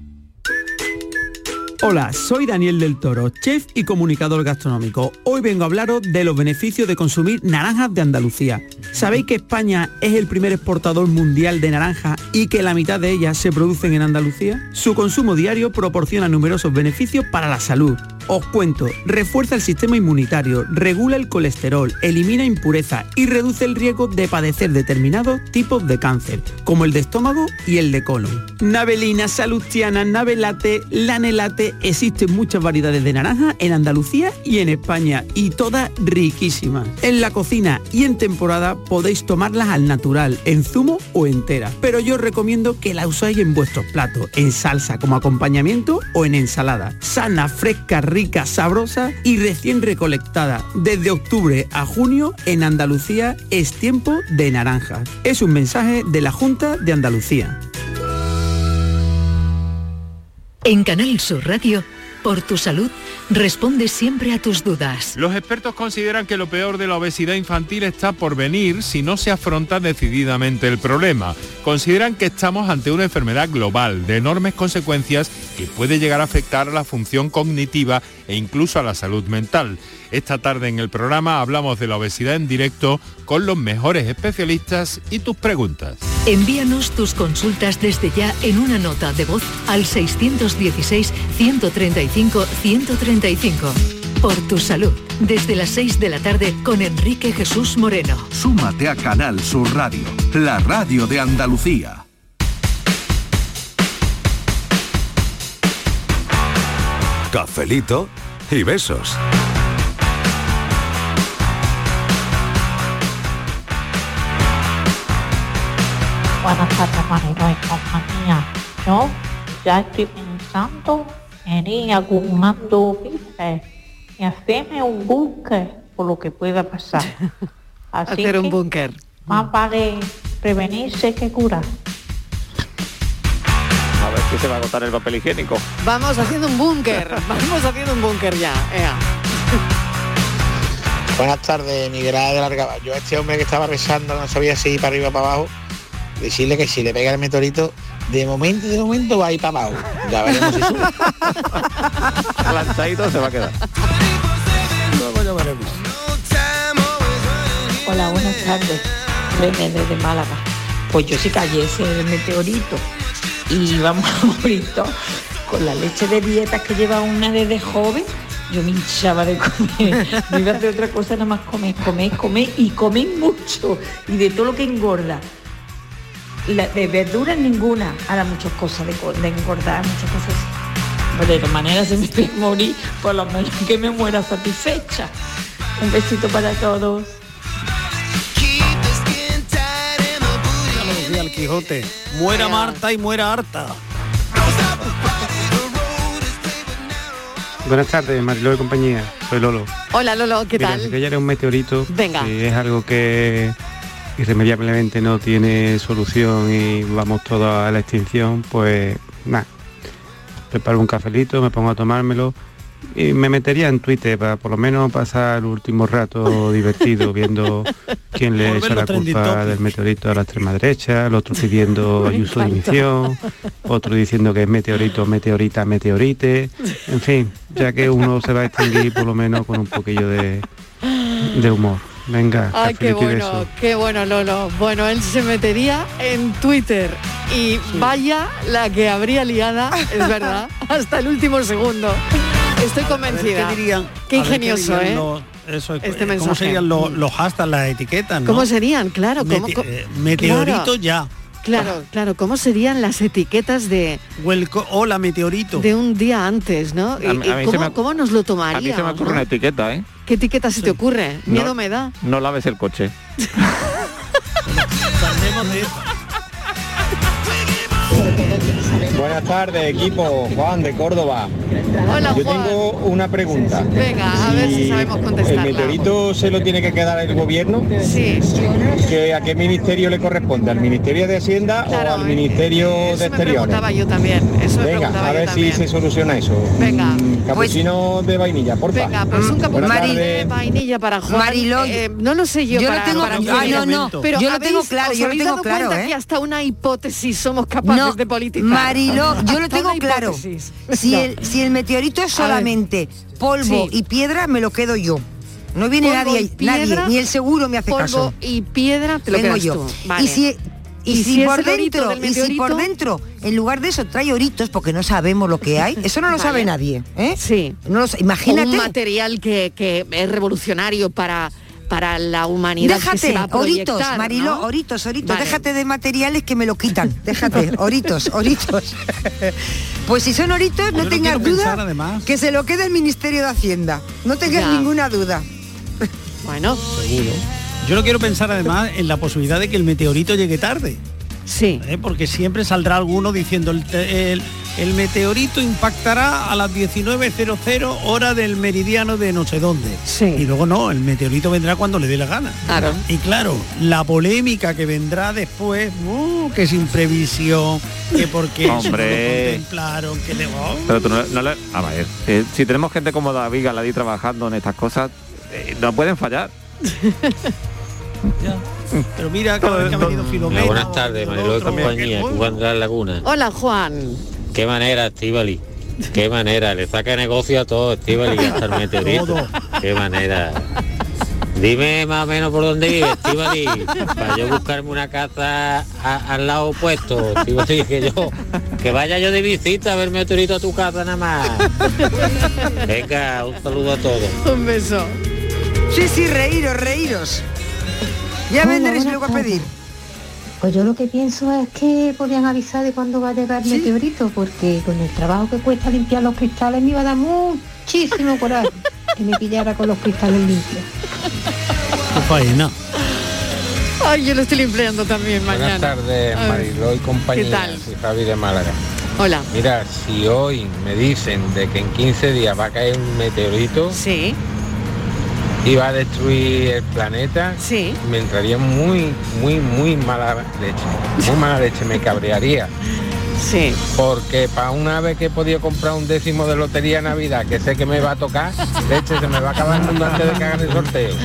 [SPEAKER 25] Hola, soy Daniel del Toro, chef y comunicador gastronómico. Hoy vengo a hablaros de los beneficios de consumir naranjas de Andalucía. ¿Sabéis que España es el primer exportador mundial de naranja y que la mitad de ellas se producen en Andalucía? Su consumo diario proporciona numerosos beneficios para la salud. Os cuento, refuerza el sistema inmunitario, regula el colesterol, elimina impurezas y reduce el riesgo de padecer determinados tipos de cáncer, como el de estómago y el de colon. Navelina, salustiana, navelate, lanelate, existen muchas variedades de naranja en Andalucía y en España y todas riquísimas. En la cocina y en temporada podéis tomarlas al natural, en zumo o entera, pero yo os recomiendo que la usáis en vuestros platos, en salsa como acompañamiento o en ensalada. Sana, fresca, rica, sabrosa y recién recolectada. Desde octubre a junio en Andalucía es tiempo de naranjas. Es un mensaje de la Junta de Andalucía.
[SPEAKER 26] En Canal Sur Radio, por tu salud, responde siempre a tus dudas.
[SPEAKER 24] Los expertos consideran que lo peor de la obesidad infantil está por venir si no se afronta decididamente el problema. Consideran que estamos ante una enfermedad global de enormes consecuencias que puede llegar a afectar a la función cognitiva e incluso a la salud mental. Esta tarde en el programa hablamos de la obesidad en directo con los mejores especialistas y tus preguntas.
[SPEAKER 26] Envíanos tus consultas desde ya en una nota de voz al 616-135-135. Por tu salud, desde las 6 de la tarde con Enrique Jesús Moreno.
[SPEAKER 27] Súmate a Canal Sur Radio, la radio de Andalucía. Cafelito y besos.
[SPEAKER 28] Buenas tardes, Mariló y compañía. Yo ya estoy pensando en ir acumulando víveres y hacerme un búnker por lo que pueda pasar. Así
[SPEAKER 12] Hacer un búnker.
[SPEAKER 28] Más vale prevenirse que curar.
[SPEAKER 13] A ver Y se va a agotar el papel higiénico.
[SPEAKER 12] Vamos haciendo un búnker, vamos haciendo un búnker ya. ea.
[SPEAKER 29] Buenas tardes, Miguel de Larga. Yo a este hombre que estaba rezando, no sabía si ir para arriba o para abajo, decirle que si le pega el meteorito, de momento, de momento va a ir para abajo. Ya veremos si sube.
[SPEAKER 13] Lanzadito se va a quedar.
[SPEAKER 30] Hola, buenas tardes. René desde Málaga. Pues yo si cayese el meteorito y vamos a morir todos con la leche de dietas que lleva una desde joven, yo me hinchaba de comer. No iba a hacer otra cosa nada más comer, comer, comer y comer mucho. Y de todo lo que engorda. La- de verduras ninguna. Ahora muchas cosas de, engordar, muchas cosas. Pero de todas maneras se me puede morir, por lo menos que me muera satisfecha. Un besito para todos.
[SPEAKER 14] Ya el Quijote. Muera Marta y muera harta.
[SPEAKER 31] Buenas tardes, Mariló de compañía. Soy Lolo.
[SPEAKER 12] Hola Lolo, ¿qué
[SPEAKER 31] Mira,
[SPEAKER 12] tal?
[SPEAKER 31] si cayera un meteorito,
[SPEAKER 12] Venga.
[SPEAKER 31] que es algo que irremediablemente no tiene solución y vamos todos a la extinción, pues nada. Preparo un cafelito, me pongo a tomármelo y me metería en Twitter para por lo menos pasar el último rato divertido viendo quién le echa la culpa del meteorito a la extrema derecha, el otro pidiendo ayuso de dimisión, otro diciendo que es meteorito, meteorita, meteorite, en fin, ya que uno se va a extinguir por lo menos con un poquillo de, de humor. Venga,
[SPEAKER 12] Ay, qué bueno, qué bueno, Lolo. Bueno, él se metería en Twitter y vaya la que habría liada, es verdad, hasta el último segundo. Estoy convencida.
[SPEAKER 14] ¿Qué dirían?
[SPEAKER 12] Qué
[SPEAKER 14] a ver, ¿qué
[SPEAKER 12] ingenioso,
[SPEAKER 14] dirían
[SPEAKER 12] ¿eh?
[SPEAKER 14] eso es,
[SPEAKER 12] Este
[SPEAKER 14] ¿Cómo
[SPEAKER 12] mensaje.
[SPEAKER 14] serían los, los hashtags, las etiquetas? ¿no?
[SPEAKER 12] ¿Cómo serían? Claro, ¿cómo-
[SPEAKER 14] Mete-
[SPEAKER 12] cómo-
[SPEAKER 14] eh, meteorito
[SPEAKER 12] Claro.
[SPEAKER 14] ya.
[SPEAKER 12] Claro, claro, ¿cómo serían las etiquetas de
[SPEAKER 14] hola meteorito
[SPEAKER 12] de un día antes, no? Y-
[SPEAKER 13] A
[SPEAKER 12] ¿cómo,
[SPEAKER 13] me-
[SPEAKER 12] cómo nos lo
[SPEAKER 13] A mí se me
[SPEAKER 12] tomaríamos?
[SPEAKER 13] ocurre
[SPEAKER 12] no?
[SPEAKER 13] una etiqueta, ¿eh?
[SPEAKER 12] ¿Qué etiqueta se te ocurre? Miedo me da.
[SPEAKER 13] No laves el coche.
[SPEAKER 31] Buenas tardes, equipo. Juan de Córdoba.
[SPEAKER 12] Hola,
[SPEAKER 31] Yo
[SPEAKER 12] Juan.
[SPEAKER 31] tengo una pregunta.
[SPEAKER 12] Venga, a ver si sabemos
[SPEAKER 31] ¿El
[SPEAKER 12] contestarla.
[SPEAKER 31] meteorito se lo tiene que quedar el gobierno?
[SPEAKER 12] Sí.
[SPEAKER 31] ¿Que ¿A qué ministerio le corresponde? ¿Al Ministerio de Hacienda o al Ministerio de Exteriores?
[SPEAKER 12] preguntaba yo también. Eso me
[SPEAKER 31] Venga,
[SPEAKER 12] preguntaba
[SPEAKER 31] a ver si se soluciona eso.
[SPEAKER 12] Venga.
[SPEAKER 31] Mm, Capuchino de vainilla, porfa.
[SPEAKER 12] Venga, pues un capuchino de vainilla para Juan.
[SPEAKER 15] Mariló,
[SPEAKER 12] Eh, no lo sé yo.
[SPEAKER 15] yo lo
[SPEAKER 12] para,
[SPEAKER 15] tengo-
[SPEAKER 12] para
[SPEAKER 15] ah, no, no,
[SPEAKER 12] Pero
[SPEAKER 15] yo lo tengo
[SPEAKER 12] ¿habéis-
[SPEAKER 15] claro, yo lo tengo claro,
[SPEAKER 12] cuenta
[SPEAKER 15] ¿eh?
[SPEAKER 12] que hasta una hipótesis somos capaces
[SPEAKER 15] No,
[SPEAKER 12] de politizar.
[SPEAKER 15] Yo lo tengo claro. Si
[SPEAKER 12] No.
[SPEAKER 15] el, si el meteorito es solamente polvo
[SPEAKER 12] Sí.
[SPEAKER 15] y piedra, me lo quedo yo. No viene
[SPEAKER 12] Polvo
[SPEAKER 15] nadie,
[SPEAKER 12] piedra,
[SPEAKER 15] nadie, ni el seguro me hace
[SPEAKER 12] polvo
[SPEAKER 15] caso.
[SPEAKER 12] y piedra te lo
[SPEAKER 15] Vengo yo.
[SPEAKER 12] tú. Vale.
[SPEAKER 15] Y si y,
[SPEAKER 12] ¿Y
[SPEAKER 15] si,
[SPEAKER 12] si es
[SPEAKER 15] por dentro, y si por dentro, en lugar de eso trae oritos, porque no sabemos lo que hay, eso no lo
[SPEAKER 12] Vale.
[SPEAKER 15] sabe nadie. ¿eh?
[SPEAKER 12] Sí.
[SPEAKER 15] No lo imagínate.
[SPEAKER 12] un material que, que es revolucionario para, para la humanidad que se
[SPEAKER 15] Déjate,
[SPEAKER 12] va a
[SPEAKER 15] oritos,
[SPEAKER 12] proyectar,
[SPEAKER 15] Mariló,
[SPEAKER 12] ¿no?
[SPEAKER 15] oritos, oritos,
[SPEAKER 12] Vale.
[SPEAKER 15] déjate de materiales que me lo quitan, déjate, oritos, oritos. Pues si son oritos, no tengas duda
[SPEAKER 14] pensar, además.
[SPEAKER 15] que se lo quede el Ministerio de Hacienda. No tengas
[SPEAKER 12] Ya.
[SPEAKER 15] ninguna duda.
[SPEAKER 12] Bueno,
[SPEAKER 14] seguro. Yo no quiero pensar además en la posibilidad de que el meteorito llegue tarde.
[SPEAKER 12] Sí.
[SPEAKER 14] Porque siempre saldrá alguno diciendo el, te- el- el meteorito impactará a las 19.00 hora del meridiano de no sé dónde. Y luego no, el meteorito vendrá cuando le dé la gana.
[SPEAKER 12] Claro.
[SPEAKER 14] Y claro, la polémica que vendrá después, uh, que sin previsión, que porque
[SPEAKER 13] Hombre.
[SPEAKER 14] contemplaron, que le... oh,
[SPEAKER 13] Pero tú no, no le- a ver, eh, si tenemos gente como David Galadí trabajando en estas cosas, eh, no pueden fallar.
[SPEAKER 14] Pero mira, cada vez que ha venido Filomena...
[SPEAKER 32] buenas tardes, Mariló de compañía, Juan de la Laguna.
[SPEAKER 12] Hola, Juan.
[SPEAKER 32] Qué manera, Estivali. Qué manera, le saca negocio a todo, Estivali, hasta el meteorito. Qué manera. Dime más o menos por dónde vive, Estivali, para yo buscarme una casa a- al lado opuesto, Estivali, que yo, que vaya yo de visita a ver meteorito a tu casa nada más. Venga, un saludo a todos.
[SPEAKER 12] Un beso.
[SPEAKER 15] Sí, sí, reíros, reíros. Ya vendréis
[SPEAKER 33] buenas
[SPEAKER 15] luego a pedir.
[SPEAKER 33] Pues yo lo que pienso es que podían avisar de cuándo va a llegar el meteorito, porque con el trabajo que cuesta limpiar los cristales me iba a dar muchísimo coraje que me pillara con los cristales limpios.
[SPEAKER 14] Qué faena.
[SPEAKER 12] Ay, yo lo estoy limpiando también mañana.
[SPEAKER 31] Buenas tardes, Mariló y compañía.
[SPEAKER 12] ¿Qué tal?
[SPEAKER 31] Soy Javi de Málaga.
[SPEAKER 12] Hola.
[SPEAKER 31] Mira, si hoy me dicen de que en 15 días va a caer un meteorito
[SPEAKER 12] sí.
[SPEAKER 31] Va a destruir el planeta,
[SPEAKER 12] sí.
[SPEAKER 31] me entraría muy, muy, muy mala leche. Muy mala leche, me cabrearía.
[SPEAKER 12] Sí.
[SPEAKER 34] Porque para una vez que he podido comprar un décimo de lotería Navidad, que sé que me va a tocar, hecho se me va a acabar el mundo antes de que hagan el sorteo.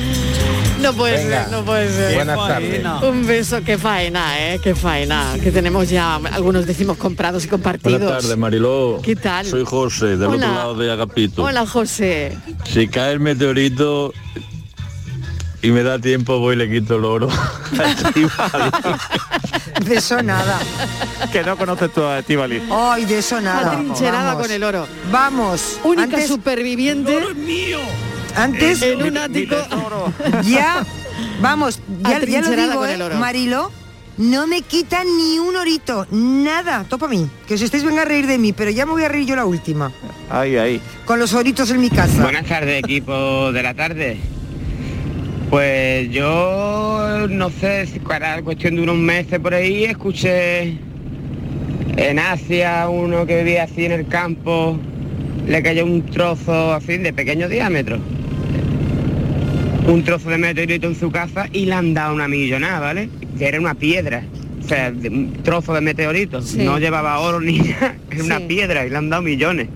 [SPEAKER 12] No puede
[SPEAKER 34] Venga.
[SPEAKER 12] ser, no puede ser.
[SPEAKER 34] Buenas tardes.
[SPEAKER 12] Un beso, qué faena, ¿eh? Qué faena. Que tenemos ya algunos décimos comprados y compartidos.
[SPEAKER 35] Buenas tardes, Mariló.
[SPEAKER 12] ¿Qué tal?
[SPEAKER 35] Soy José, del
[SPEAKER 12] Hola.
[SPEAKER 35] otro lado de Agapito.
[SPEAKER 12] Hola, José.
[SPEAKER 35] Si cae el meteorito y me da tiempo, voy y le quito el oro.
[SPEAKER 15] De eso nada.
[SPEAKER 13] que no conoces tú a Estivali.
[SPEAKER 15] Ay, de eso nada.
[SPEAKER 12] Atrincherada con el oro.
[SPEAKER 15] Vamos.
[SPEAKER 12] Única
[SPEAKER 15] Antes-
[SPEAKER 12] superviviente.
[SPEAKER 15] Antes
[SPEAKER 12] en un ático.
[SPEAKER 15] ya, vamos, ya, ya lo digo, ¿eh? Marilo, no me quitan ni un orito, nada, topa a mí. Que os estéis venga a reír de mí, pero ya me voy a reír yo la última.
[SPEAKER 13] Ahí, ahí.
[SPEAKER 15] Con los oritos en mi casa.
[SPEAKER 36] Buenas tardes, equipo de la tarde. Pues yo no sé si para cuestión de unos meses por ahí escuché en Asia uno que vivía así en el campo, le cayó un trozo así de pequeño diámetro. Un trozo de meteorito en su casa y le han dado una millonada, ¿vale? Que era una piedra. O sea, un trozo de meteorito.
[SPEAKER 12] Sí.
[SPEAKER 36] No llevaba oro ni nada, era una piedra y le han dado millones.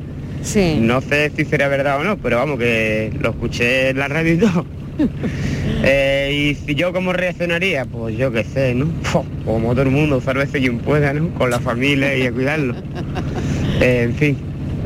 [SPEAKER 12] Sí.
[SPEAKER 36] No sé si será verdad o no, pero vamos, que lo escuché en la radio y todo. Eh, y si yo cómo reaccionaría, pues yo qué sé, ¿no? Como todo el mundo, sálvese quien pueda, ¿no? Con la familia y a cuidarlo. Eh, en fin,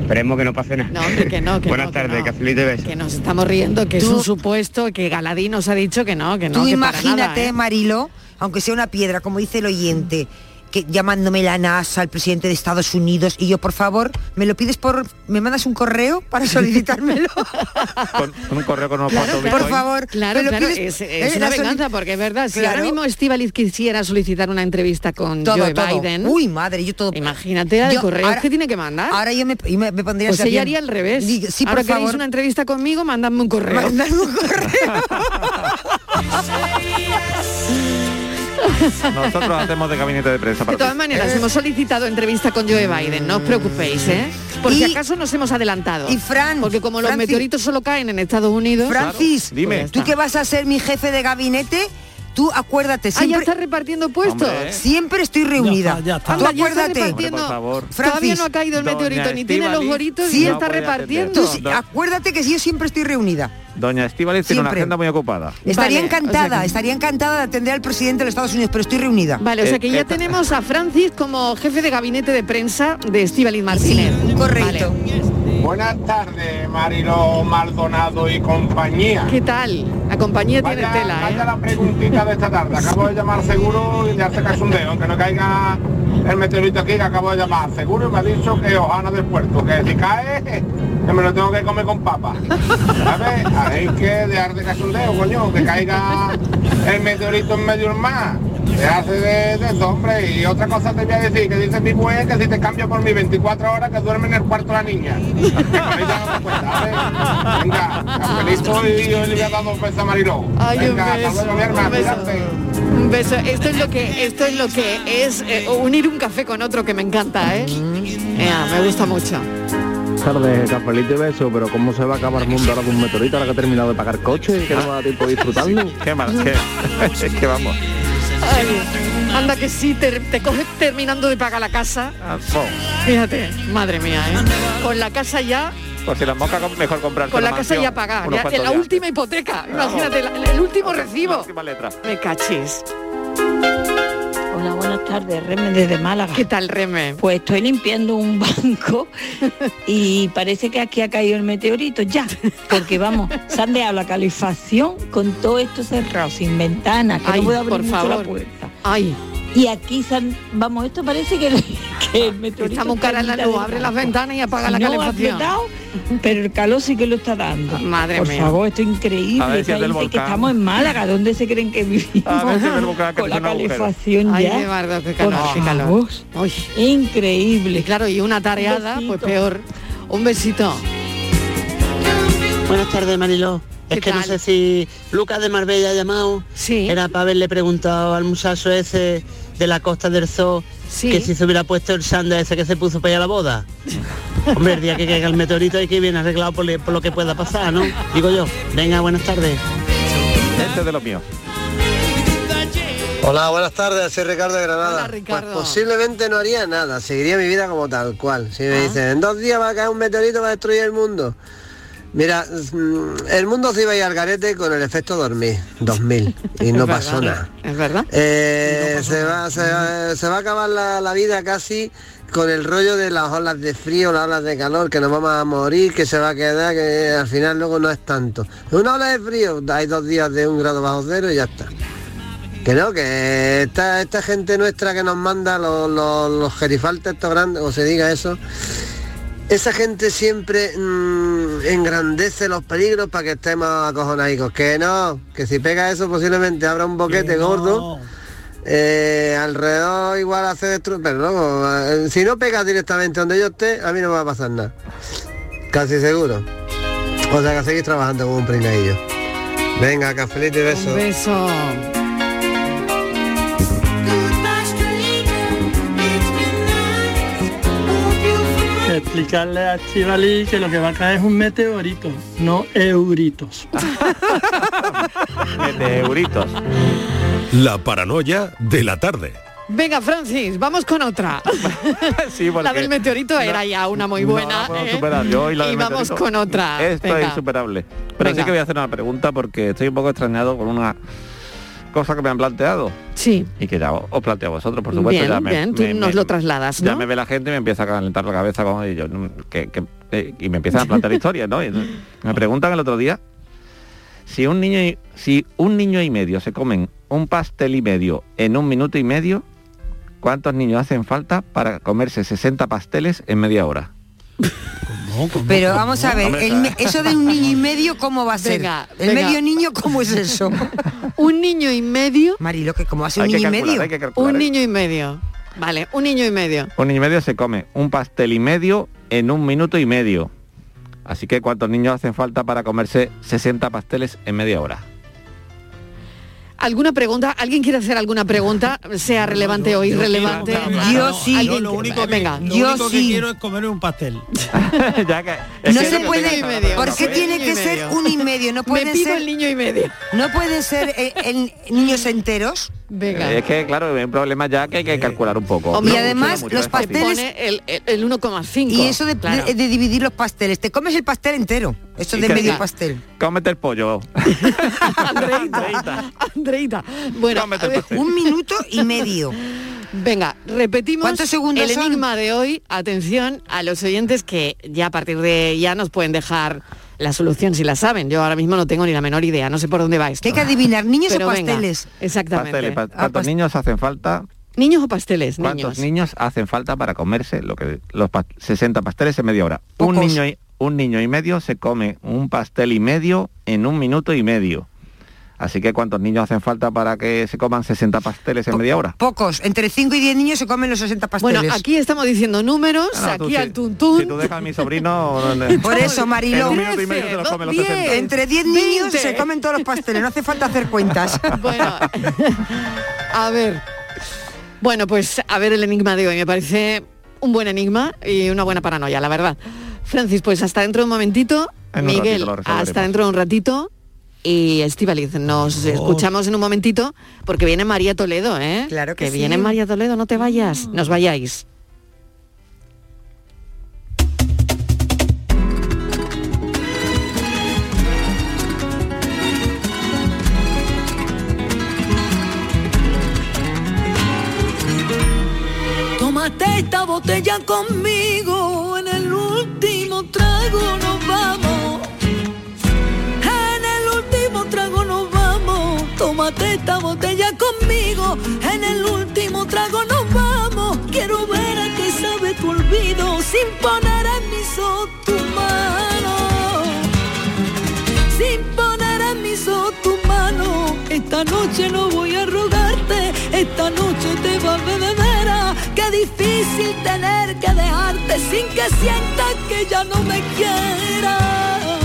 [SPEAKER 36] esperemos que no pase nada.
[SPEAKER 12] No, hombre, que no, que
[SPEAKER 36] Buenas
[SPEAKER 12] no, que
[SPEAKER 36] tardes,
[SPEAKER 12] no.
[SPEAKER 36] besos.
[SPEAKER 12] Que nos estamos riendo, que es un supuesto, que Galadí nos ha dicho que no, que no,
[SPEAKER 15] Tú
[SPEAKER 12] que para
[SPEAKER 15] imagínate,
[SPEAKER 12] nada, ¿eh?
[SPEAKER 15] Marilo, aunque sea una piedra, como dice el oyente, que llamándome la NASA, al presidente de Estados Unidos, y yo, por favor, me lo pides por, me mandas un correo para solicitármelo.
[SPEAKER 13] Con, con un correo con unos
[SPEAKER 12] Claro,
[SPEAKER 13] cuantos
[SPEAKER 12] claro.
[SPEAKER 15] por favor,
[SPEAKER 12] Claro,
[SPEAKER 15] me lo
[SPEAKER 12] claro,
[SPEAKER 15] pides-
[SPEAKER 12] es, es
[SPEAKER 15] eh,
[SPEAKER 12] una venganza, porque es verdad, si ahora mismo Estivaliz quisiera solicitar una entrevista con
[SPEAKER 15] Todo,
[SPEAKER 12] Joe
[SPEAKER 15] todo.
[SPEAKER 12] Biden,
[SPEAKER 15] Uy, madre, yo todo.
[SPEAKER 12] imagínate correos
[SPEAKER 15] ahora-
[SPEAKER 12] que tiene que mandar.
[SPEAKER 15] Ahora yo me, yo me- me pondría
[SPEAKER 12] pues ella haría al revés.
[SPEAKER 15] Diga, Sí,
[SPEAKER 12] ahora
[SPEAKER 15] por
[SPEAKER 12] queréis
[SPEAKER 15] favor.
[SPEAKER 12] una entrevista conmigo, mandadme un correo.
[SPEAKER 15] Mandadme un correo.
[SPEAKER 13] Nosotros hacemos de gabinete de prensa
[SPEAKER 12] De
[SPEAKER 13] para
[SPEAKER 12] todas
[SPEAKER 13] ti.
[SPEAKER 12] maneras, hemos solicitado entrevista con Joe Biden, no os preocupéis, ¿eh? Por si acaso nos hemos adelantado.
[SPEAKER 15] y Fran,
[SPEAKER 12] Porque como los meteoritos solo caen en Estados Unidos.
[SPEAKER 15] Francis,
[SPEAKER 12] Pues ya
[SPEAKER 15] tú que vas a ser mi jefe de gabinete, tú acuérdate,
[SPEAKER 12] Ah, ya
[SPEAKER 15] siempre,
[SPEAKER 12] está repartiendo puestos.
[SPEAKER 13] Hombre.
[SPEAKER 15] siempre estoy reunida.
[SPEAKER 14] Ya está, ya está.
[SPEAKER 15] Tú
[SPEAKER 12] Anda, ya está
[SPEAKER 15] acuérdate.
[SPEAKER 12] repartiendo.
[SPEAKER 13] Hombre, por favor.
[SPEAKER 12] Todavía no ha caído el
[SPEAKER 13] Doña
[SPEAKER 12] meteorito, ni tiene los goritos
[SPEAKER 13] sí,
[SPEAKER 12] y
[SPEAKER 13] no
[SPEAKER 12] está repartiendo.
[SPEAKER 15] Tú sí, acuérdate que yo siempre estoy reunida.
[SPEAKER 13] Doña Estíbaliz tiene una
[SPEAKER 15] Siempre.
[SPEAKER 13] agenda muy ocupada.
[SPEAKER 15] Estaría
[SPEAKER 12] Vale,
[SPEAKER 15] encantada,
[SPEAKER 12] o sea que-
[SPEAKER 15] estaría encantada de atender al presidente de los Estados Unidos, pero estoy reunida.
[SPEAKER 12] Vale, o sea
[SPEAKER 13] Eh,
[SPEAKER 12] que ya
[SPEAKER 13] esta-
[SPEAKER 12] tenemos a Francis como jefe de gabinete de prensa de Estíbaliz Martínez.
[SPEAKER 15] Correcto.
[SPEAKER 36] Buenas tardes, Marilo Maldonado y compañía.
[SPEAKER 12] ¿Qué tal? La compañía tiene
[SPEAKER 36] Vaya,
[SPEAKER 12] tela,
[SPEAKER 36] vaya
[SPEAKER 12] ¿eh?
[SPEAKER 36] la preguntita de esta tarde. Acabo de llamar seguro y de hace caso un dedo, aunque no caiga el meteorito aquí que acabo de llamar. Seguro y me ha dicho que Ojana del puerto, que si cae, que me lo tengo que comer con papas. ¿Sabes? Hay que dejar de dedo, coño, que caiga el meteorito en medio del mar. Se hace de, de eso, hombre. Y otra cosa te voy a decir, que dice mi mujer que si te cambio por mi 24 horas que duerme en el cuarto la niña. Que con ella no ¿vale? Venga, cafelito y yo le voy a dar dos besos a Mariló. Venga, hasta luego, mi hermana,
[SPEAKER 12] un beso. Esto es lo que, esto es lo que es eh, unir un café con otro que me encanta, ¿eh? Ea, me gusta mucho.
[SPEAKER 35] Tarde, cafelito y beso, pero ¿cómo se va a acabar el mundo ahora con un meteorito ahora que ha terminado de pagar coche y que no va a dar tiempo de disfrutarlo?
[SPEAKER 13] Qué mal, qué, es que vamos.
[SPEAKER 12] Ay, anda que sí, te, te coges terminando de pagar la casa.
[SPEAKER 13] Ah, oh,
[SPEAKER 12] Fíjate, madre mía, ¿eh? Con la casa ya,
[SPEAKER 13] Pues si las moscas mejor comprar
[SPEAKER 12] con la casa ya pagada, ya, la última hipoteca. Imagínate, la- el último recibo.
[SPEAKER 13] última letra.
[SPEAKER 12] Me cachis.
[SPEAKER 30] Tardes, Reme desde Málaga.
[SPEAKER 12] ¿Qué tal, Reme?
[SPEAKER 30] Pues estoy limpiando un banco y parece que aquí ha caído el meteorito ya, porque vamos, se han dejado la calefacción con todo esto cerrado, sin ventanas, que
[SPEAKER 12] Ay,
[SPEAKER 30] no puedo abrir
[SPEAKER 12] por
[SPEAKER 30] mucho la
[SPEAKER 12] favor.
[SPEAKER 30] puerta.
[SPEAKER 12] Ay,
[SPEAKER 30] Y aquí, se han- vamos, esto parece que, que el meteorito...
[SPEAKER 12] estamos cara en la luz, abre las ventanas y apaga la
[SPEAKER 30] No
[SPEAKER 12] calefacción.
[SPEAKER 30] apretado, pero el calor sí que lo está dando.
[SPEAKER 12] Madre
[SPEAKER 30] Por
[SPEAKER 12] mía.
[SPEAKER 30] favor, esto es increíble.
[SPEAKER 13] Ver si es
[SPEAKER 30] que estamos en Málaga, ¿dónde se creen que vivimos?
[SPEAKER 13] A ver si es del volcán que
[SPEAKER 30] Con la
[SPEAKER 13] agujero.
[SPEAKER 30] calefacción
[SPEAKER 12] Ay,
[SPEAKER 30] ya.
[SPEAKER 12] qué bardo, qué
[SPEAKER 30] Por
[SPEAKER 12] calor, qué calor.
[SPEAKER 30] favor.
[SPEAKER 12] Uy.
[SPEAKER 30] Increíble.
[SPEAKER 12] Y claro, y una tareada,
[SPEAKER 30] Un
[SPEAKER 12] pues peor. Un besito.
[SPEAKER 37] Buenas tardes, Mariló.
[SPEAKER 12] ¿Qué
[SPEAKER 37] Es que
[SPEAKER 12] tal?
[SPEAKER 37] no sé si Lucas de Marbella ha llamado.
[SPEAKER 12] Sí.
[SPEAKER 37] Era para haberle preguntado al muchacho ese de la Costa del Zoo
[SPEAKER 12] Sí.
[SPEAKER 37] que si se hubiera puesto el sándwich ese que se puso para ir a la boda. Hombre, el día que caiga el meteorito hay que ir bien arreglado por, le- por lo que pueda pasar, ¿no? Digo yo. Venga, buenas tardes.
[SPEAKER 13] Este es de los míos.
[SPEAKER 23] Hola, buenas tardes, soy Ricardo de Granada.
[SPEAKER 12] Hola, Ricardo.
[SPEAKER 23] Pues posiblemente no haría nada, seguiría mi vida como tal cual. Si me dicen, en dos días va a caer un meteorito va a destruir el mundo. Mira, mm, el mundo se iba a ir al garete con el efecto dormir, 2000, y no
[SPEAKER 12] Es
[SPEAKER 23] pasó
[SPEAKER 12] verdad,
[SPEAKER 23] nada.
[SPEAKER 12] Es verdad.
[SPEAKER 23] Eh, se, va, se, va- se va a acabar la, la vida casi con el rollo de las olas de frío, las olas de calor, que nos vamos a morir, que se va a quedar, que al final luego no es tanto. Una ola de frío, hay dos días de un grado bajo cero y ya está. Que no, que esta, esta gente nuestra que nos manda los, los, los gerifaltes estos grandes, o se diga eso, esa gente siempre mm, engrandece los peligros para que estemos acojonadicos. Que no, que si pega eso posiblemente habrá un boquete gordo. eh, alrededor igual hace destruir, pero luego, eh, si no pega directamente donde yo esté, a mí no me va a pasar nada. Casi seguro. O sea que seguís trabajando como un pringadillo. Venga, cafelito y beso.
[SPEAKER 12] Un beso.
[SPEAKER 38] Explicarle a Chivali que lo que va a caer es un meteorito, no euritos.
[SPEAKER 13] De euritos.
[SPEAKER 39] La paranoia de la tarde.
[SPEAKER 12] Venga, Francis, vamos con otra.
[SPEAKER 13] Sí,
[SPEAKER 12] la del meteorito era ya una muy
[SPEAKER 13] No
[SPEAKER 12] buena.
[SPEAKER 13] la
[SPEAKER 12] ¿eh?
[SPEAKER 13] superar yo y la del
[SPEAKER 12] vamos
[SPEAKER 13] meteorito.
[SPEAKER 12] con otra.
[SPEAKER 13] Esto es insuperable. Pero
[SPEAKER 12] Venga.
[SPEAKER 13] sí que voy a hacer una pregunta porque estoy un poco extrañado con una cosa que me han planteado.
[SPEAKER 12] Sí.
[SPEAKER 13] Y que ya os planteo a vosotros, por supuesto.
[SPEAKER 12] Bien,
[SPEAKER 13] ya me,
[SPEAKER 12] bien, tú
[SPEAKER 13] me-
[SPEAKER 12] nos
[SPEAKER 13] me-
[SPEAKER 12] lo trasladas, ¿no?
[SPEAKER 13] Ya me ve la gente y me empieza a calentar la cabeza con ellos. Que, que- y me empiezan a plantear historias, ¿no? Y me preguntan el otro día si un niño y, si un niño y medio se comen un pastel y medio en un minuto y medio, ¿cuántos niños hacen falta para comerse 60 pasteles en media hora?
[SPEAKER 15] Pero vamos a ver, el eso de un niño y medio, ¿cómo va a ser?
[SPEAKER 12] Venga,
[SPEAKER 15] el
[SPEAKER 12] venga.
[SPEAKER 15] medio niño, ¿cómo es eso?
[SPEAKER 12] un niño y medio.
[SPEAKER 15] Marilo, que como hace un niño y medio.
[SPEAKER 12] Un
[SPEAKER 13] ¿eh?
[SPEAKER 12] niño y medio. Vale, un niño y medio.
[SPEAKER 13] Un niño y medio se come un pastel y medio en un minuto y medio. Así que ¿cuántos niños hacen falta para comerse 60 pasteles en media hora?
[SPEAKER 12] ¿Alguna pregunta? ¿Alguien quiere hacer alguna pregunta? Sea relevante o irrelevante.
[SPEAKER 14] Yo
[SPEAKER 12] sí.
[SPEAKER 14] Yo lo único que,
[SPEAKER 12] Venga.
[SPEAKER 14] lo único que quiero es comer un pastel.
[SPEAKER 15] No se puede, ¿por qué tiene que ser un y medio? No pueden
[SPEAKER 12] pido
[SPEAKER 15] ser
[SPEAKER 12] el niño y medio.
[SPEAKER 15] No pueden ser eh, el- niños enteros.
[SPEAKER 12] Venga.
[SPEAKER 13] Es que, claro, es un problema ya que hay que calcular un poco.
[SPEAKER 15] Hombre,
[SPEAKER 13] No
[SPEAKER 15] y además,
[SPEAKER 13] mucho, no mucho,
[SPEAKER 15] los
[SPEAKER 13] fácil.
[SPEAKER 15] pasteles-
[SPEAKER 12] Pone el, el- el 1,5.
[SPEAKER 15] Y eso de,
[SPEAKER 12] claro.
[SPEAKER 15] de- de dividir los pasteles. Te comes el pastel entero. Eso
[SPEAKER 13] ¿Y
[SPEAKER 15] de medio
[SPEAKER 13] diga?
[SPEAKER 15] pastel.
[SPEAKER 13] Cómete el pollo.
[SPEAKER 12] Andreita. Bueno, a ver,
[SPEAKER 15] Un minuto y medio.
[SPEAKER 12] Venga, repetimos
[SPEAKER 15] ¿Cuántos segundos
[SPEAKER 12] el
[SPEAKER 15] son?
[SPEAKER 12] enigma de hoy. Atención a los oyentes que ya a partir de ya nos pueden dejar la solución si la saben. Yo ahora mismo no tengo ni la menor idea, no sé por dónde va esto.
[SPEAKER 15] ¿Qué hay que adivinar, niños
[SPEAKER 12] Pero
[SPEAKER 15] o
[SPEAKER 12] venga,
[SPEAKER 15] pasteles?
[SPEAKER 12] exactamente.
[SPEAKER 13] Pasteles, pa-
[SPEAKER 15] Ah,
[SPEAKER 13] ¿Cuántos niños hacen falta?
[SPEAKER 12] ¿Niños o pasteles?
[SPEAKER 13] ¿Cuántos
[SPEAKER 12] Niños.
[SPEAKER 13] niños hacen falta para comerse lo que los pa- 60 pasteles en media hora? Un niño, y, un niño y medio se come un pastel y medio en un minuto y medio. Así que ¿cuántos niños hacen falta para que se coman 60 pasteles en media hora?
[SPEAKER 15] Pocos. Entre 5 y 10 niños se comen los 60 pasteles.
[SPEAKER 12] Bueno, aquí estamos diciendo números,
[SPEAKER 13] tú
[SPEAKER 12] aquí
[SPEAKER 13] sí.
[SPEAKER 12] al tuntún.
[SPEAKER 13] Si tú dejas a mi sobrino...
[SPEAKER 15] Por eso, Marilo.
[SPEAKER 13] En un minuto y medio se los come los 60.
[SPEAKER 15] Entre 10 niños
[SPEAKER 12] 20.
[SPEAKER 15] se comen todos los pasteles. No hace falta hacer cuentas.
[SPEAKER 12] Bueno, a ver. Bueno, pues a ver el enigma de hoy. Me parece un buen enigma y una buena paranoia, la verdad. Francis, pues hasta dentro de un momentito.
[SPEAKER 13] En
[SPEAKER 12] Miguel, hasta dentro de un ratito. Y Estivaliz, nos escuchamos en un momentito porque viene María Toledo, ¿eh?
[SPEAKER 15] Claro que sí.
[SPEAKER 12] viene María Toledo, no te vayas, nos vayáis.
[SPEAKER 40] Tómate esta botella conmigo, en el último trago nos vamos. Quiero ver a qué sabe tu olvido sin poner en mis ojos tu mano. Sin poner en mis ojos tu mano. Esta noche no voy a rogarte, esta noche te va a beber. Qué difícil tener que dejarte sin que sientas que ya no me quieras.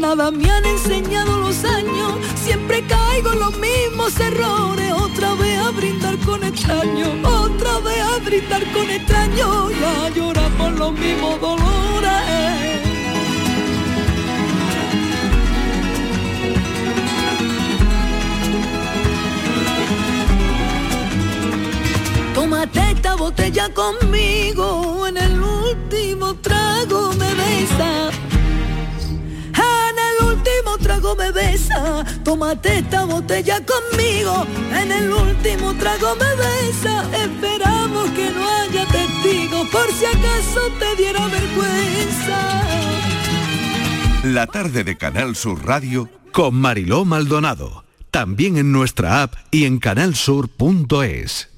[SPEAKER 40] Nada me han enseñado los años, siempre caigo en los mismos errores. Otra vez a brindar con extraño, otra vez a brindar con extraño. Y a llorar por los mismos dolores. Tómate esta botella conmigo, en el último trago me besa. Último trago me besa, tómate esta botella conmigo, en el último trago me besa, esperamos que no haya testigos por si acaso te diera vergüenza.
[SPEAKER 4] La tarde de Canal Sur Radio con Mariló Maldonado. También en nuestra app y en canalsur.es.